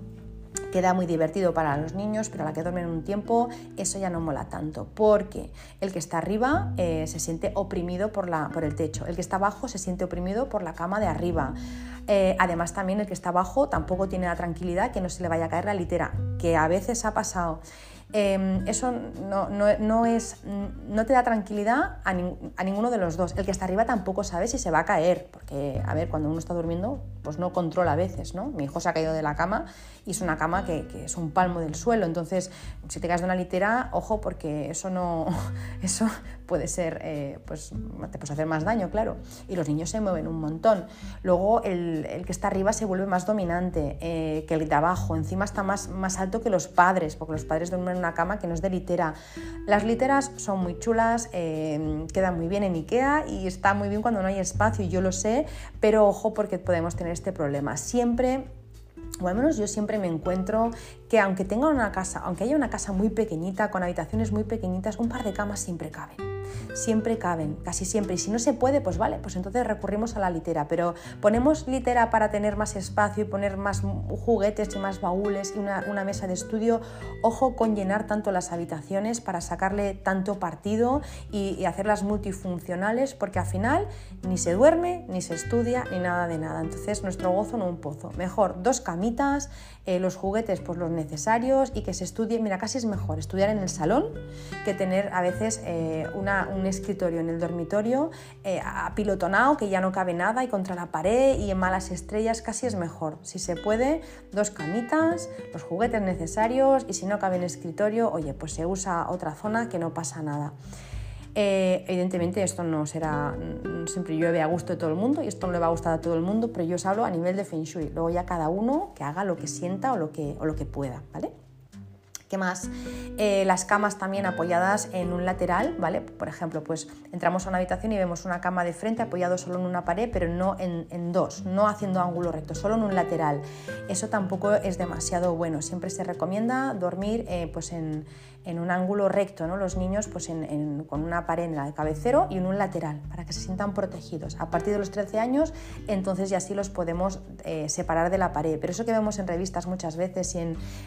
queda muy divertido para los niños, pero a la que duermen un tiempo eso ya no mola tanto, porque el que está arriba eh, se siente oprimido por, la, por el techo, el que está abajo se siente oprimido por la cama de arriba. Eh, además también el que está abajo tampoco tiene la tranquilidad que no se le vaya a caer la litera, que a veces ha pasado. Em, eso no, es, no te da tranquilidad a, a, ninguno de los dos. El que está arriba tampoco sabe si se va a caer, porque, a ver, cuando uno está durmiendo, pues no controla a veces, ¿no? Mi hijo se ha caído de la cama y es una cama que, es un palmo del suelo, entonces si te caes de una litera, ojo, porque eso no, eso puede ser, eh, pues te puede hacer más daño, claro. Y los niños se mueven un montón. Luego el, que está arriba se vuelve más dominante eh, que el de abajo, encima está más, más alto que los padres, porque los padres duermen en una cama que no es de litera. Las literas son muy chulas, eh, quedan muy bien en Ikea y está muy bien cuando no hay espacio, yo lo sé, pero ojo porque podemos tener este problema. Siempre o al menos yo siempre me encuentro que aunque tenga una casa, aunque haya una casa muy pequeñita, con habitaciones muy pequeñitas, un par de camas siempre caben siempre caben, casi siempre. Y si no se puede, pues vale, pues entonces recurrimos a la litera. Pero ponemos litera para tener más espacio y poner más juguetes y más baúles y una, mesa de estudio. Ojo con llenar tanto las habitaciones para sacarle tanto partido y, hacerlas multifuncionales, porque al final ni se duerme, ni se estudia, ni nada de nada. Entonces nuestro gozo no un pozo. Mejor dos camitas, eh, los juguetes pues los necesarios y que se estudie. Mira, casi es mejor estudiar en el salón que tener a veces eh, una un escritorio en el dormitorio eh, apilotonado, que ya no cabe nada y contra la pared y en malas estrellas casi es mejor. Si se puede, dos camitas, los juguetes necesarios y si no cabe en el escritorio, oye, pues se usa otra zona que no pasa nada. Eh, evidentemente esto no será siempre llueve a gusto de todo el mundo y esto no le va a gustar a todo el mundo, pero yo os hablo a nivel de Feng Shui. Luego ya cada uno que haga lo que sienta o lo que, o lo que pueda, ¿vale? ¿Qué más? Eh, las camas también apoyadas en un lateral, ¿vale? Por ejemplo, pues entramos a una habitación y vemos una cama de frente apoyado solo en una pared, pero no en, dos, no haciendo ángulo recto, solo en un lateral. Eso tampoco es demasiado bueno. Siempre se recomienda dormir eh, pues en, en un ángulo recto, ¿no? los niños pues con una pared en el cabecero y en un lateral, para que se sientan protegidos. A partir de los 13 años, entonces ya sí los podemos eh, separar de la pared. Pero eso que vemos en revistas muchas veces y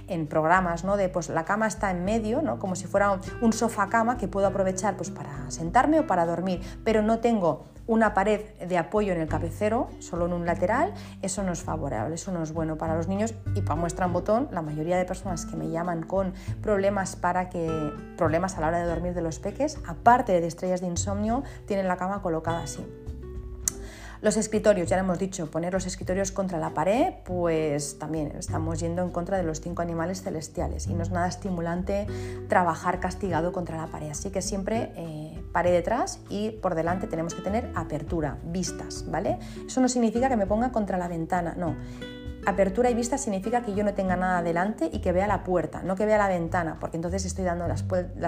en, programas, ¿no? de pues la cama está en medio, ¿no? como si fuera un, sofá cama que puedo aprovechar pues, para sentarme o para dormir, pero no tengo una pared de apoyo en el cabecero, solo en un lateral, eso no es favorable, eso no es bueno para los niños y para muestra un botón, la mayoría de personas que me llaman con problemas para que problemas a la hora de dormir de los peques, aparte de estrellas de insomnio, tienen la cama colocada así. Los escritorios, ya lo hemos dicho, poner los escritorios contra la pared, pues también estamos yendo en contra de los cinco animales celestiales y no es nada estimulante trabajar castigado contra la pared. Así que siempre eh, pared detrás y por delante tenemos que tener apertura, vistas, ¿vale? Eso no significa que me ponga contra la ventana, no apertura y vista significa que yo no tenga nada delante y que vea la puerta, no que vea la ventana, porque entonces estoy dando la,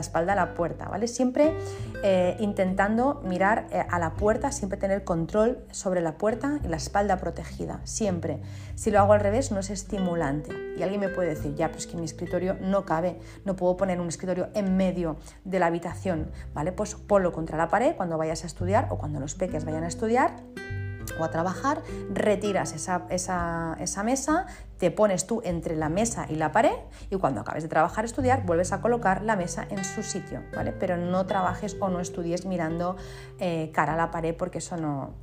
espalda a la puerta, ¿vale? Siempre eh, intentando mirar eh, a la puerta, siempre tener control sobre la puerta y la espalda protegida, siempre. Si lo hago al revés no es estimulante. Y alguien me puede decir, ya, pues que mi escritorio no cabe, no puedo poner un escritorio en medio de la habitación, ¿vale? Pues ponlo contra la pared cuando vayas a estudiar o cuando los peques vayan a estudiar o a trabajar, retiras esa, esa, mesa, te pones tú entre la mesa y la pared y cuando acabes de trabajar, estudiar, vuelves a colocar la mesa en su sitio, ¿vale? Pero no trabajes o no estudies mirando eh, cara a la pared porque eso no,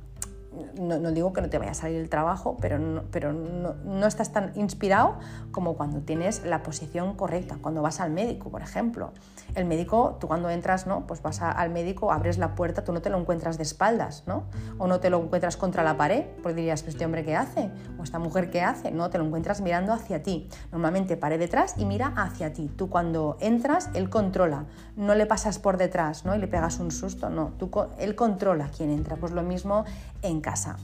no, digo que no te vaya a salir el trabajo, pero, no, pero no, estás tan inspirado como cuando tienes la posición correcta, cuando vas al médico, por ejemplo. El médico, tú cuando entras, ¿no? Pues vas al médico, abres la puerta, tú no te lo encuentras de espaldas, ¿no? O no te lo encuentras contra la pared, porque dirías, ¿este hombre qué hace? ¿O esta mujer qué hace? No, te lo encuentras mirando hacia ti. Normalmente pared detrás y mira hacia ti. Tú cuando entras, él controla, no le pasas por detrás, ¿no? Y le pegas un susto, no. Tú, él controla quién entra. Pues lo mismo en casa.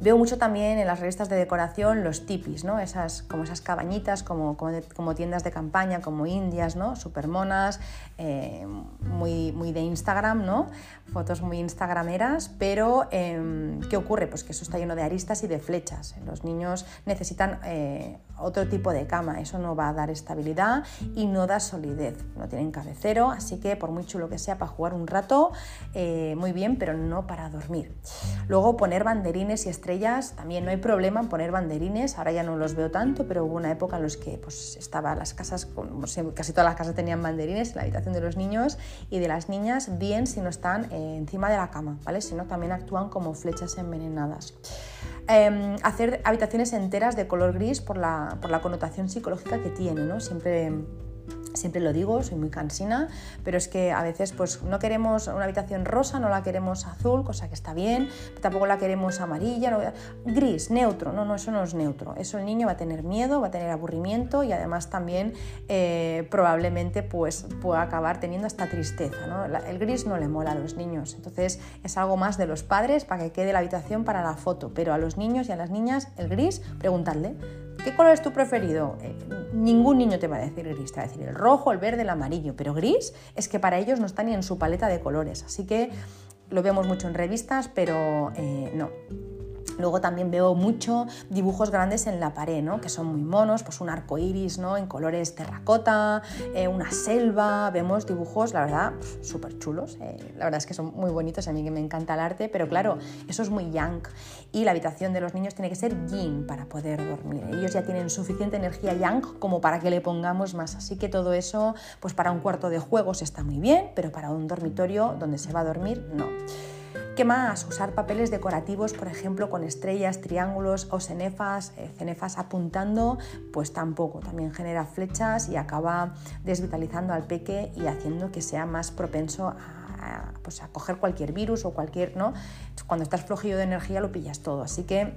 Veo mucho también en las revistas de decoración los tipis, ¿no? esas, como esas cabañitas, como, como, tiendas de campaña, como indias, ¿no? super monas, eh, muy, muy de Instagram, ¿no? fotos muy instagrameras, pero em, ¿qué ocurre? Pues que eso está lleno de aristas y de flechas. Los niños necesitan eh, otro tipo de cama, eso no va a dar estabilidad y no da solidez. No tienen cabecero, así que por muy chulo que sea para jugar un rato, eh, muy bien, pero no para dormir. Luego poner banderines y estrellas, también no hay problema en poner banderines, ahora ya no los veo tanto, pero hubo una época en los que pues, estaba las casas, casi todas las casas tenían banderines en la habitación de los niños y de las niñas, bien si no están eh, encima de la cama, ¿vale? Si no, también actúan como flechas envenenadas. Em, hacer habitaciones enteras de color gris por la, por la connotación psicológica que tiene, ¿no? Siempre Siempre lo digo, soy muy cansina, pero es que a veces pues no queremos una habitación rosa, no la queremos azul, cosa que está bien, tampoco la queremos amarilla, gris, neutro, no, no, eso no es neutro, eso el niño va a tener miedo, va a tener aburrimiento y además también eh, probablemente pues pueda acabar teniendo esta tristeza, ¿no? el gris no le mola a los niños, entonces es algo más de los padres para que quede la habitación para la foto, pero a los niños y a las niñas el gris, preguntadle, ¿Qué color es tu preferido? Eh, ningún niño te va a decir gris, te va a decir el rojo, el verde, el amarillo, pero gris es que para ellos no está ni en su paleta de colores, así que lo vemos mucho en revistas, pero eh, no. Luego también veo mucho dibujos grandes en la pared, ¿no? que son muy monos, pues un arco iris ¿no? en colores terracota, eh, una selva, vemos dibujos, la verdad, súper chulos, eh, la verdad es que son muy bonitos, a mí que me encanta el arte, pero claro, eso es muy yang y la habitación de los niños tiene que ser yin para poder dormir. Ellos ya tienen suficiente energía yang como para que le pongamos más, así que todo eso, pues para un cuarto de juegos está muy bien, pero para un dormitorio donde se va a dormir, no. ¿Qué más? Usar papeles decorativos, por ejemplo, con estrellas, triángulos o cenefas, eh, cenefas apuntando, pues tampoco. También genera flechas y acaba desvitalizando al peque y haciendo que sea más propenso a, pues, a coger cualquier virus o cualquier, ¿no? Cuando estás flojillo de energía lo pillas todo. Así que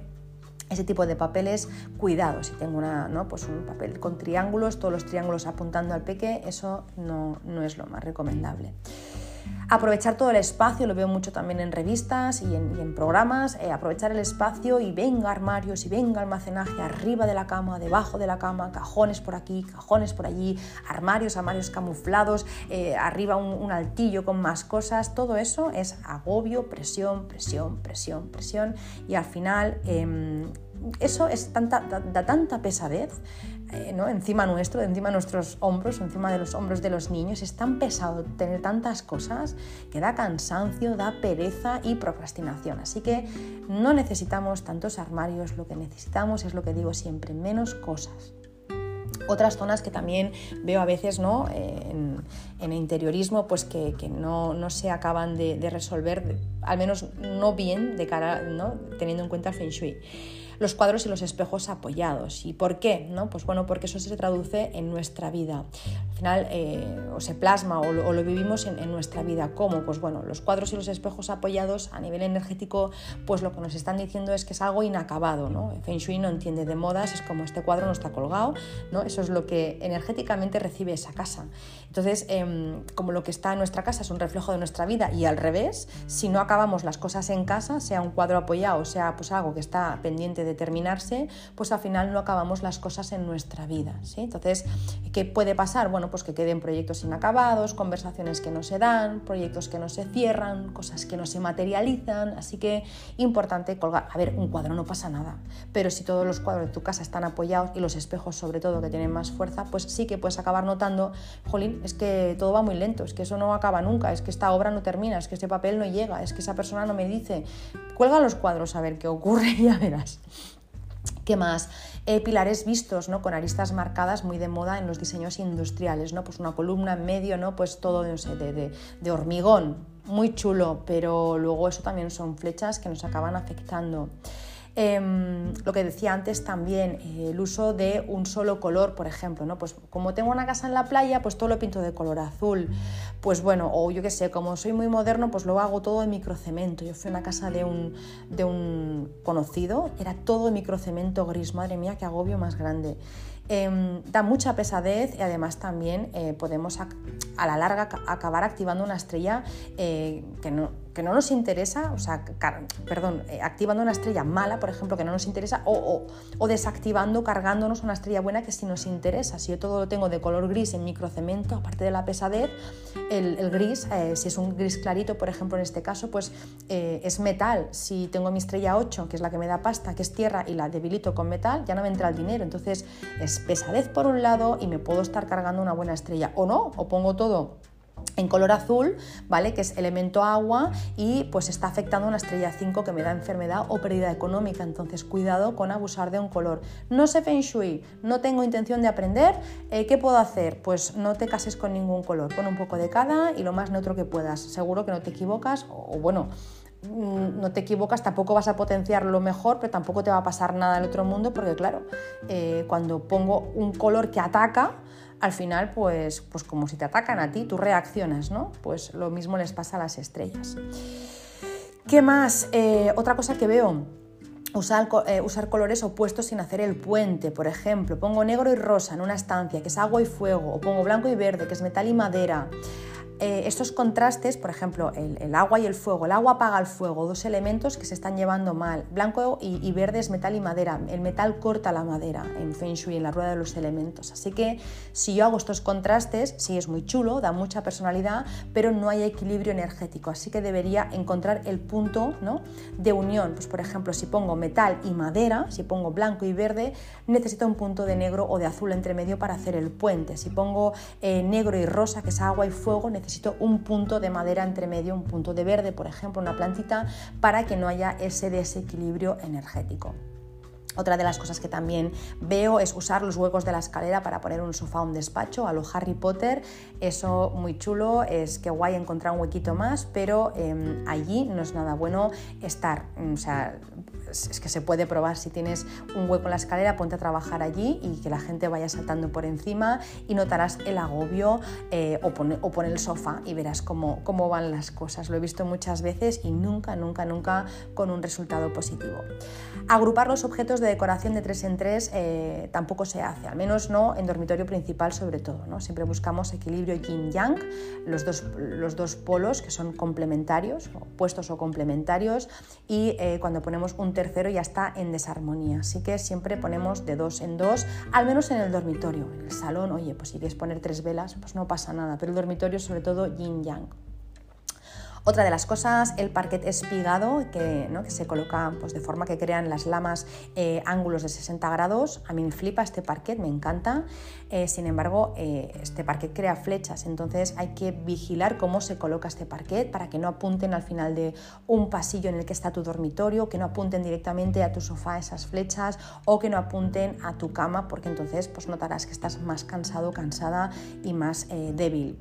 ese tipo de papeles, cuidado, si tengo una, ¿no? pues un papel con triángulos, todos los triángulos apuntando al peque, eso no, no es lo más recomendable. Aprovechar todo el espacio, lo veo mucho también en revistas y en, programas, eh, aprovechar el espacio y venga armarios y venga almacenaje arriba de la cama, debajo de la cama, cajones por aquí, cajones por allí, armarios, armarios camuflados, eh, arriba un, altillo con más cosas, todo eso es agobio, presión, presión, presión, presión y al final... Em, eso es tanta, da, tanta pesadez eh, ¿no? encima nuestro, encima de nuestros hombros, encima de los hombros de los niños. Es tan pesado tener tantas cosas que da cansancio, da pereza y procrastinación. Así que no necesitamos tantos armarios, lo que necesitamos es lo que digo siempre, menos cosas. Otras zonas que también veo a veces ¿no? en, en interiorismo pues que, no, se acaban de, de, resolver, al menos no bien de cara, ¿no? teniendo en cuenta el Feng Shui los cuadros y los espejos apoyados. ¿Y por qué? ¿No? Pues bueno, porque eso se traduce en nuestra vida. Al final, eh, o se plasma o lo, vivimos en, nuestra vida. ¿Cómo? Pues bueno, los cuadros y los espejos apoyados a nivel energético, pues lo que nos están diciendo es que es algo inacabado. ¿no? Feng Shui no entiende de modas, es como este cuadro no está colgado, ¿no? eso es lo que energéticamente recibe esa casa. Entonces, em, como lo que está en nuestra casa es un reflejo de nuestra vida y al revés, si no acabamos las cosas en casa, sea un cuadro apoyado, sea pues algo que está pendiente determinarse, pues al final no acabamos las cosas en nuestra vida. ¿sí? Entonces, ¿qué puede pasar? Bueno, pues que queden proyectos inacabados, conversaciones que no se dan, proyectos que no se cierran, cosas que no se materializan, así que importante colgar. A ver, un cuadro no pasa nada, pero si todos los cuadros de tu casa están apoyados y los espejos sobre todo que tienen más fuerza, pues sí que puedes acabar notando, jolín, es que todo va muy lento, es que eso no acaba nunca, es que esta obra no termina, es que este papel no llega, es que esa persona no me dice, cuelga los cuadros a ver qué ocurre y ya verás. ¿Qué más? Eh, pilares vistos, ¿no? Con aristas marcadas, muy de moda en los diseños industriales, ¿no? Pues una columna en medio, ¿no? Pues todo de, de hormigón, muy chulo, pero luego eso también son flechas que nos acaban afectando. Em, lo que decía antes también, eh, el uso de un solo color, por ejemplo, ¿no? Pues como tengo una casa en la playa, pues todo lo pinto de color azul. Pues bueno, o yo qué sé, como soy muy moderno, pues lo hago todo de microcemento. Yo fui a una casa de un, de un conocido, era todo de microcemento gris, madre mía, qué agobio más grande. Em, da mucha pesadez y además también eh, podemos a, la larga acabar activando una estrella eh, que no, que no nos interesa, o sea, perdón, eh, activando una estrella mala, por ejemplo, que no nos interesa, o, desactivando, cargándonos una estrella buena que sí nos interesa. Si yo todo lo tengo de color gris en microcemento, aparte de la pesadez, el, gris, eh, si es un gris clarito, por ejemplo, en este caso, pues eh, es metal. Si tengo mi estrella 8, que es la que me da pasta, que es tierra, y la debilito con metal, ya no me entra el dinero. Entonces es pesadez por un lado y me puedo estar cargando una buena estrella. O no, o pongo todo en color azul, ¿vale? Que es elemento agua y pues está afectando una estrella 5 que me da enfermedad o pérdida económica. Entonces, cuidado con abusar de un color. No sé Feng Shui, no tengo intención de aprender. Eh, ¿Qué puedo hacer? Pues no te cases con ningún color, con un poco de cada y lo más neutro que puedas. Seguro que no te equivocas o, bueno, mm, no te equivocas, tampoco vas a potenciar lo mejor, pero tampoco te va a pasar nada del otro mundo, porque claro, eh, cuando pongo un color que ataca, al final, pues, pues como si te atacan a ti, tú reaccionas, ¿no? Pues lo mismo les pasa a las estrellas. ¿Qué más? Eh, otra cosa que veo, eh, usar, colores opuestos sin hacer el puente. Por ejemplo, pongo negro y rosa en una estancia, que es agua y fuego, o pongo blanco y verde, que es metal y madera. Eh, estos contrastes, por ejemplo, el, agua y el fuego, el agua apaga el fuego, dos elementos que se están llevando mal. Blanco y, verde es metal y madera. El metal corta la madera en Feng Shui, en la rueda de los elementos. Así que si yo hago estos contrastes, sí es muy chulo, da mucha personalidad, pero no hay equilibrio energético. Así que debería encontrar el punto de unión. Pues, por ejemplo, si pongo metal y madera, si pongo blanco y verde, necesito un punto de negro o de azul entre medio para hacer el puente. Si pongo eh, negro y rosa, que es agua y fuego, necesito un punto de madera entre medio, un punto de verde, por ejemplo, una plantita, para que no haya ese desequilibrio energético. Otra de las cosas que también veo es usar los huecos de la escalera para poner un sofá un despacho a lo Harry Potter. Eso muy chulo, es que guay encontrar un huequito más, pero em, allí no es nada bueno estar. O sea, es que se puede probar si tienes un hueco en la escalera, ponte a trabajar allí y que la gente vaya saltando por encima y notarás el agobio eh, o, pon, o el sofá y verás cómo, cómo van las cosas. Lo he visto muchas veces y nunca, nunca, nunca con un resultado positivo. Agrupar los objetos de decoración de tres en tres eh, tampoco se hace, al menos no en dormitorio principal sobre todo. ¿no? Siempre buscamos equilibrio yin-yang, los dos, los dos polos que son complementarios, opuestos o complementarios, y eh, cuando ponemos un tercero ya está en desarmonía. Así que siempre ponemos de dos en dos, al menos en el dormitorio. En el salón, oye, pues si quieres poner tres velas, pues no pasa nada, pero el dormitorio sobre todo yin-yang. Otra de las cosas, el parquet espigado, que, que se coloca pues, de forma que crean las lamas eh, ángulos de 60 grados. A mí me flipa este parquet, me encanta. Eh, sin embargo, eh, este parquet crea flechas, entonces hay que vigilar cómo se coloca este parquet para que no apunten al final de un pasillo en el que está tu dormitorio, que no apunten directamente a tu sofá esas flechas o que no apunten a tu cama, porque entonces pues, notarás que estás más cansado, cansada y más débil.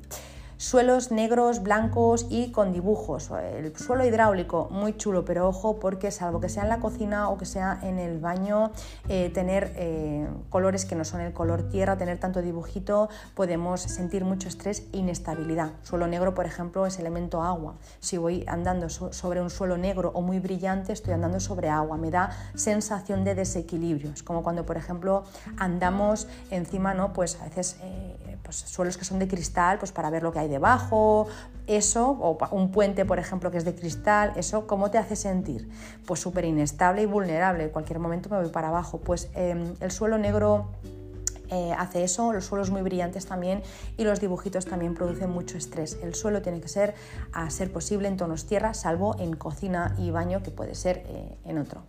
Suelos negros, blancos y con dibujos. El suelo hidráulico, muy chulo, pero ojo porque salvo que sea en la cocina o que sea en el baño, eh, tener eh, colores que no son el color tierra, tener tanto dibujito, podemos sentir mucho estrés e inestabilidad. Suelo negro, por ejemplo, es elemento agua. Si voy andando sobre un suelo negro o muy brillante, estoy andando sobre agua. Me da sensación de desequilibrio. Es como cuando, por ejemplo, andamos encima, ¿no? Pues a veces... Eh, pues, suelos que son de cristal, pues para ver lo que hay debajo, eso, o un puente, por ejemplo, que es de cristal, eso, ¿cómo te hace sentir? Pues súper inestable y vulnerable, en cualquier momento me voy para abajo. Pues em, el suelo negro eh, hace eso, los suelos muy brillantes también y los dibujitos también producen mucho estrés. El suelo tiene que ser, a ser posible, en tonos tierra, salvo en cocina y baño, que puede ser eh, en otro.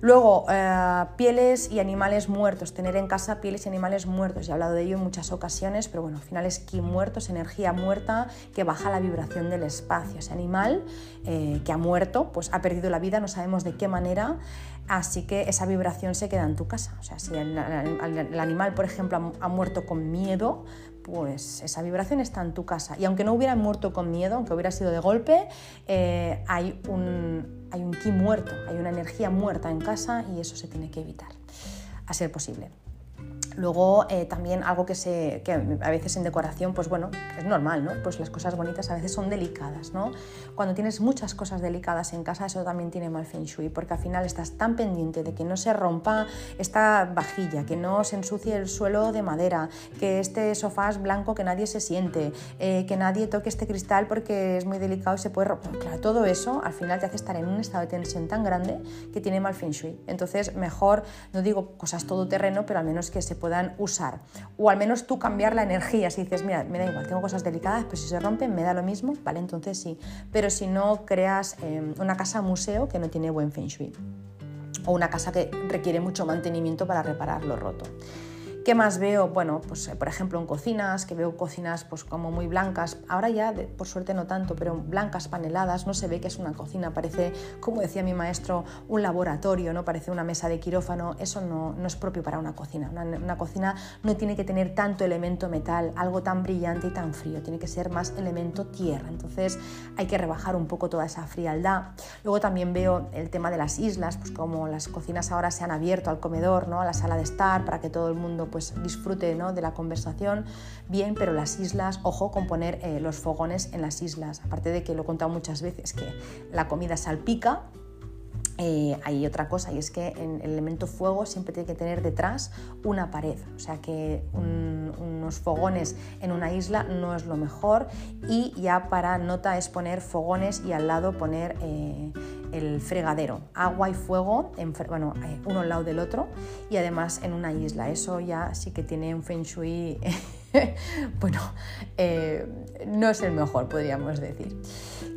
Luego, eh, pieles y animales muertos, tener en casa pieles y animales muertos. Ya he hablado de ello en muchas ocasiones, pero bueno, al final es ki muertos, energía muerta que baja la vibración del espacio. Ese animal eh, que ha muerto, pues ha perdido la vida, no sabemos de qué manera, así que esa vibración se queda en tu casa. O sea, si el, animal, por ejemplo, ha muerto con miedo, pues esa vibración está en tu casa. Y aunque no hubiera muerto con miedo, aunque hubiera sido de golpe, eh, hay, un, hay un ki muerto, hay una energía muerta en casa y eso se tiene que evitar, a ser posible. Luego eh, también algo que, se, que a veces en decoración, pues bueno, es normal, ¿no? Pues las cosas bonitas a veces son delicadas, ¿no? Cuando tienes muchas cosas delicadas en casa, eso también tiene mal feng shui, porque al final estás tan pendiente de que no se rompa esta vajilla, que no se ensucie el suelo de madera, que este sofá es blanco, que nadie se siente, eh, que nadie toque este cristal porque es muy delicado y se puede romper. Claro, todo eso al final te hace estar en un estado de tensión tan grande que tiene mal feng shui. Entonces, mejor, no digo cosas todoterreno, pero al menos que se puedan usar. O al menos tú cambiar la energía. Si dices, mira, me da igual, tengo cosas delicadas, pues si se rompen me da lo mismo, ¿vale? Entonces sí. Pero si no creas em, una casa museo que no tiene buen feng shui. O una casa que requiere mucho mantenimiento para reparar lo roto. ¿Qué más veo? Bueno, pues eh, por ejemplo en cocinas, que veo cocinas pues como muy blancas, ahora ya por suerte no tanto, pero blancas paneladas, no se ve que es una cocina, parece, como decía mi maestro, un laboratorio, ¿no? Parece una mesa de quirófano, eso no, no es propio para una cocina. Una, cocina no tiene que tener tanto elemento metal, algo tan brillante y tan frío, tiene que ser más elemento tierra, entonces hay que rebajar un poco toda esa frialdad. Luego también veo el tema de las islas, pues como las cocinas ahora se han abierto al comedor, ¿no? a la sala de estar, para que todo el mundo pues disfrute de la conversación, bien, pero las islas, ojo con poner eh, los fogones en las islas, aparte de que lo he contado muchas veces, que la comida salpica, eh, hay otra cosa y es que en el elemento fuego siempre tiene que tener detrás una pared, o sea que unos fogones en una isla no es lo mejor y ya para nota es poner fogones y al lado poner eh, el fregadero, agua y fuego, en, bueno, eh, uno al lado del otro y además en una isla, eso ya sí que tiene un feng shui, bueno, no es el mejor podríamos decir.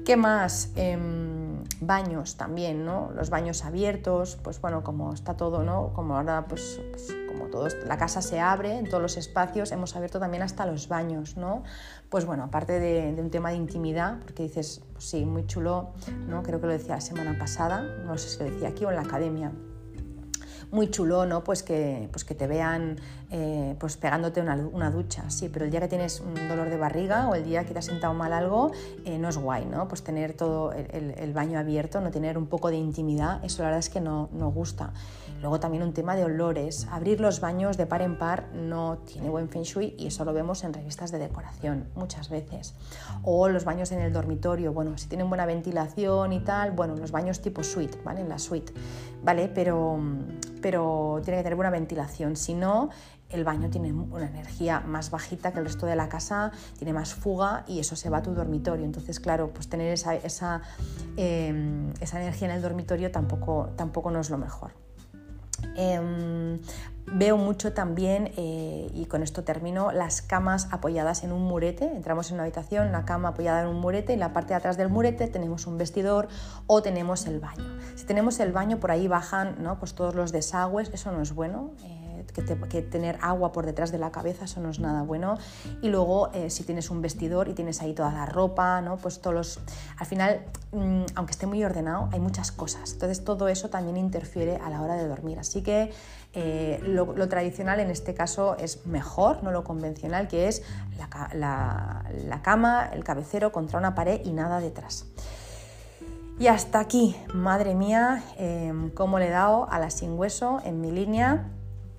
¿Qué más? Em, baños también, ¿no? Los baños abiertos, pues bueno, como está todo, ¿no? Como ahora, pues, pues, como todo, la casa se abre en todos los espacios, hemos abierto también hasta los baños, ¿no? Pues bueno, aparte de, un tema de intimidad, porque dices, pues sí, muy chulo, ¿no? Creo que lo decía la semana pasada, no sé si lo decía aquí o en la academia, muy chulo, ¿no? Pues que, pues que te vean eh, pues pegándote una, ducha, sí, pero el día que tienes un dolor de barriga o el día que te has sentado mal algo, eh, no es guay, ¿no? Pues tener todo el, baño abierto, no tener un poco de intimidad, eso la verdad es que no, no gusta. Luego también un tema de olores. Abrir los baños de par en par no tiene buen feng shui y eso lo vemos en revistas de decoración muchas veces. O los baños en el dormitorio, bueno, si tienen buena ventilación y tal, bueno, los baños tipo suite, ¿vale? En la suite, ¿vale? Pero, pero tiene que tener buena ventilación. Si no, el baño tiene una energía más bajita que el resto de la casa, tiene más fuga y eso se va a tu dormitorio. Entonces, claro, pues tener esa, esa, em, esa energía en el dormitorio tampoco, tampoco no es lo mejor. Em, Veo mucho también, eh, y con esto termino, las camas apoyadas en un murete. Entramos en una habitación, la cama apoyada en un murete, y en la parte de atrás del murete tenemos un vestidor o tenemos el baño. Si tenemos el baño, por ahí bajan ¿no? pues todos los desagües, eso no es bueno. Eh, que, tener agua por detrás de la cabeza, eso no es nada bueno. Y luego, eh, si tienes un vestidor y tienes ahí toda la ropa, ¿no? pues todos los... Al final, mm, aunque esté muy ordenado, hay muchas cosas. Entonces, todo eso también interfiere a la hora de dormir. Así que eh, lo, tradicional en este caso es mejor, no lo convencional, que es la, cama, el cabecero contra una pared y nada detrás. Y hasta aquí, madre mía, em, cómo le he dado a la sin hueso en mi línea.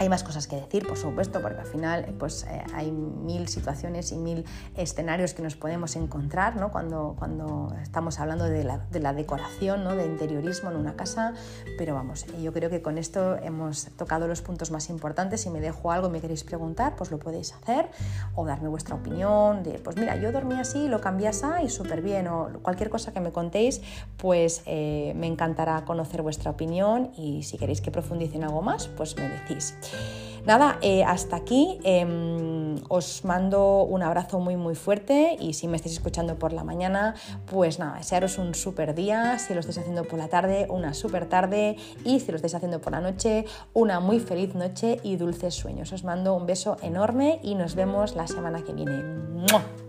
Hay más cosas que decir, por supuesto, porque al final pues, eh, hay mil situaciones y mil escenarios que nos podemos encontrar ¿no? cuando, cuando estamos hablando de la, de la decoración, ¿no? de interiorismo en una casa, pero vamos, yo creo que con esto hemos tocado los puntos más importantes. Si me dejo algo y me queréis preguntar, pues lo podéis hacer o darme vuestra opinión pues mira, yo dormí así, lo cambié así y súper bien, o cualquier cosa que me contéis, pues eh, me encantará conocer vuestra opinión y si queréis que profundice en algo más, pues me decís. Nada, eh, hasta aquí. Em, os mando un abrazo muy muy fuerte y si me estáis escuchando por la mañana, pues nada, desearos un súper día. Si lo estáis haciendo por la tarde, una súper tarde. Y si lo estáis haciendo por la noche, una muy feliz noche y dulces sueños. Os mando un beso enorme y nos vemos la semana que viene.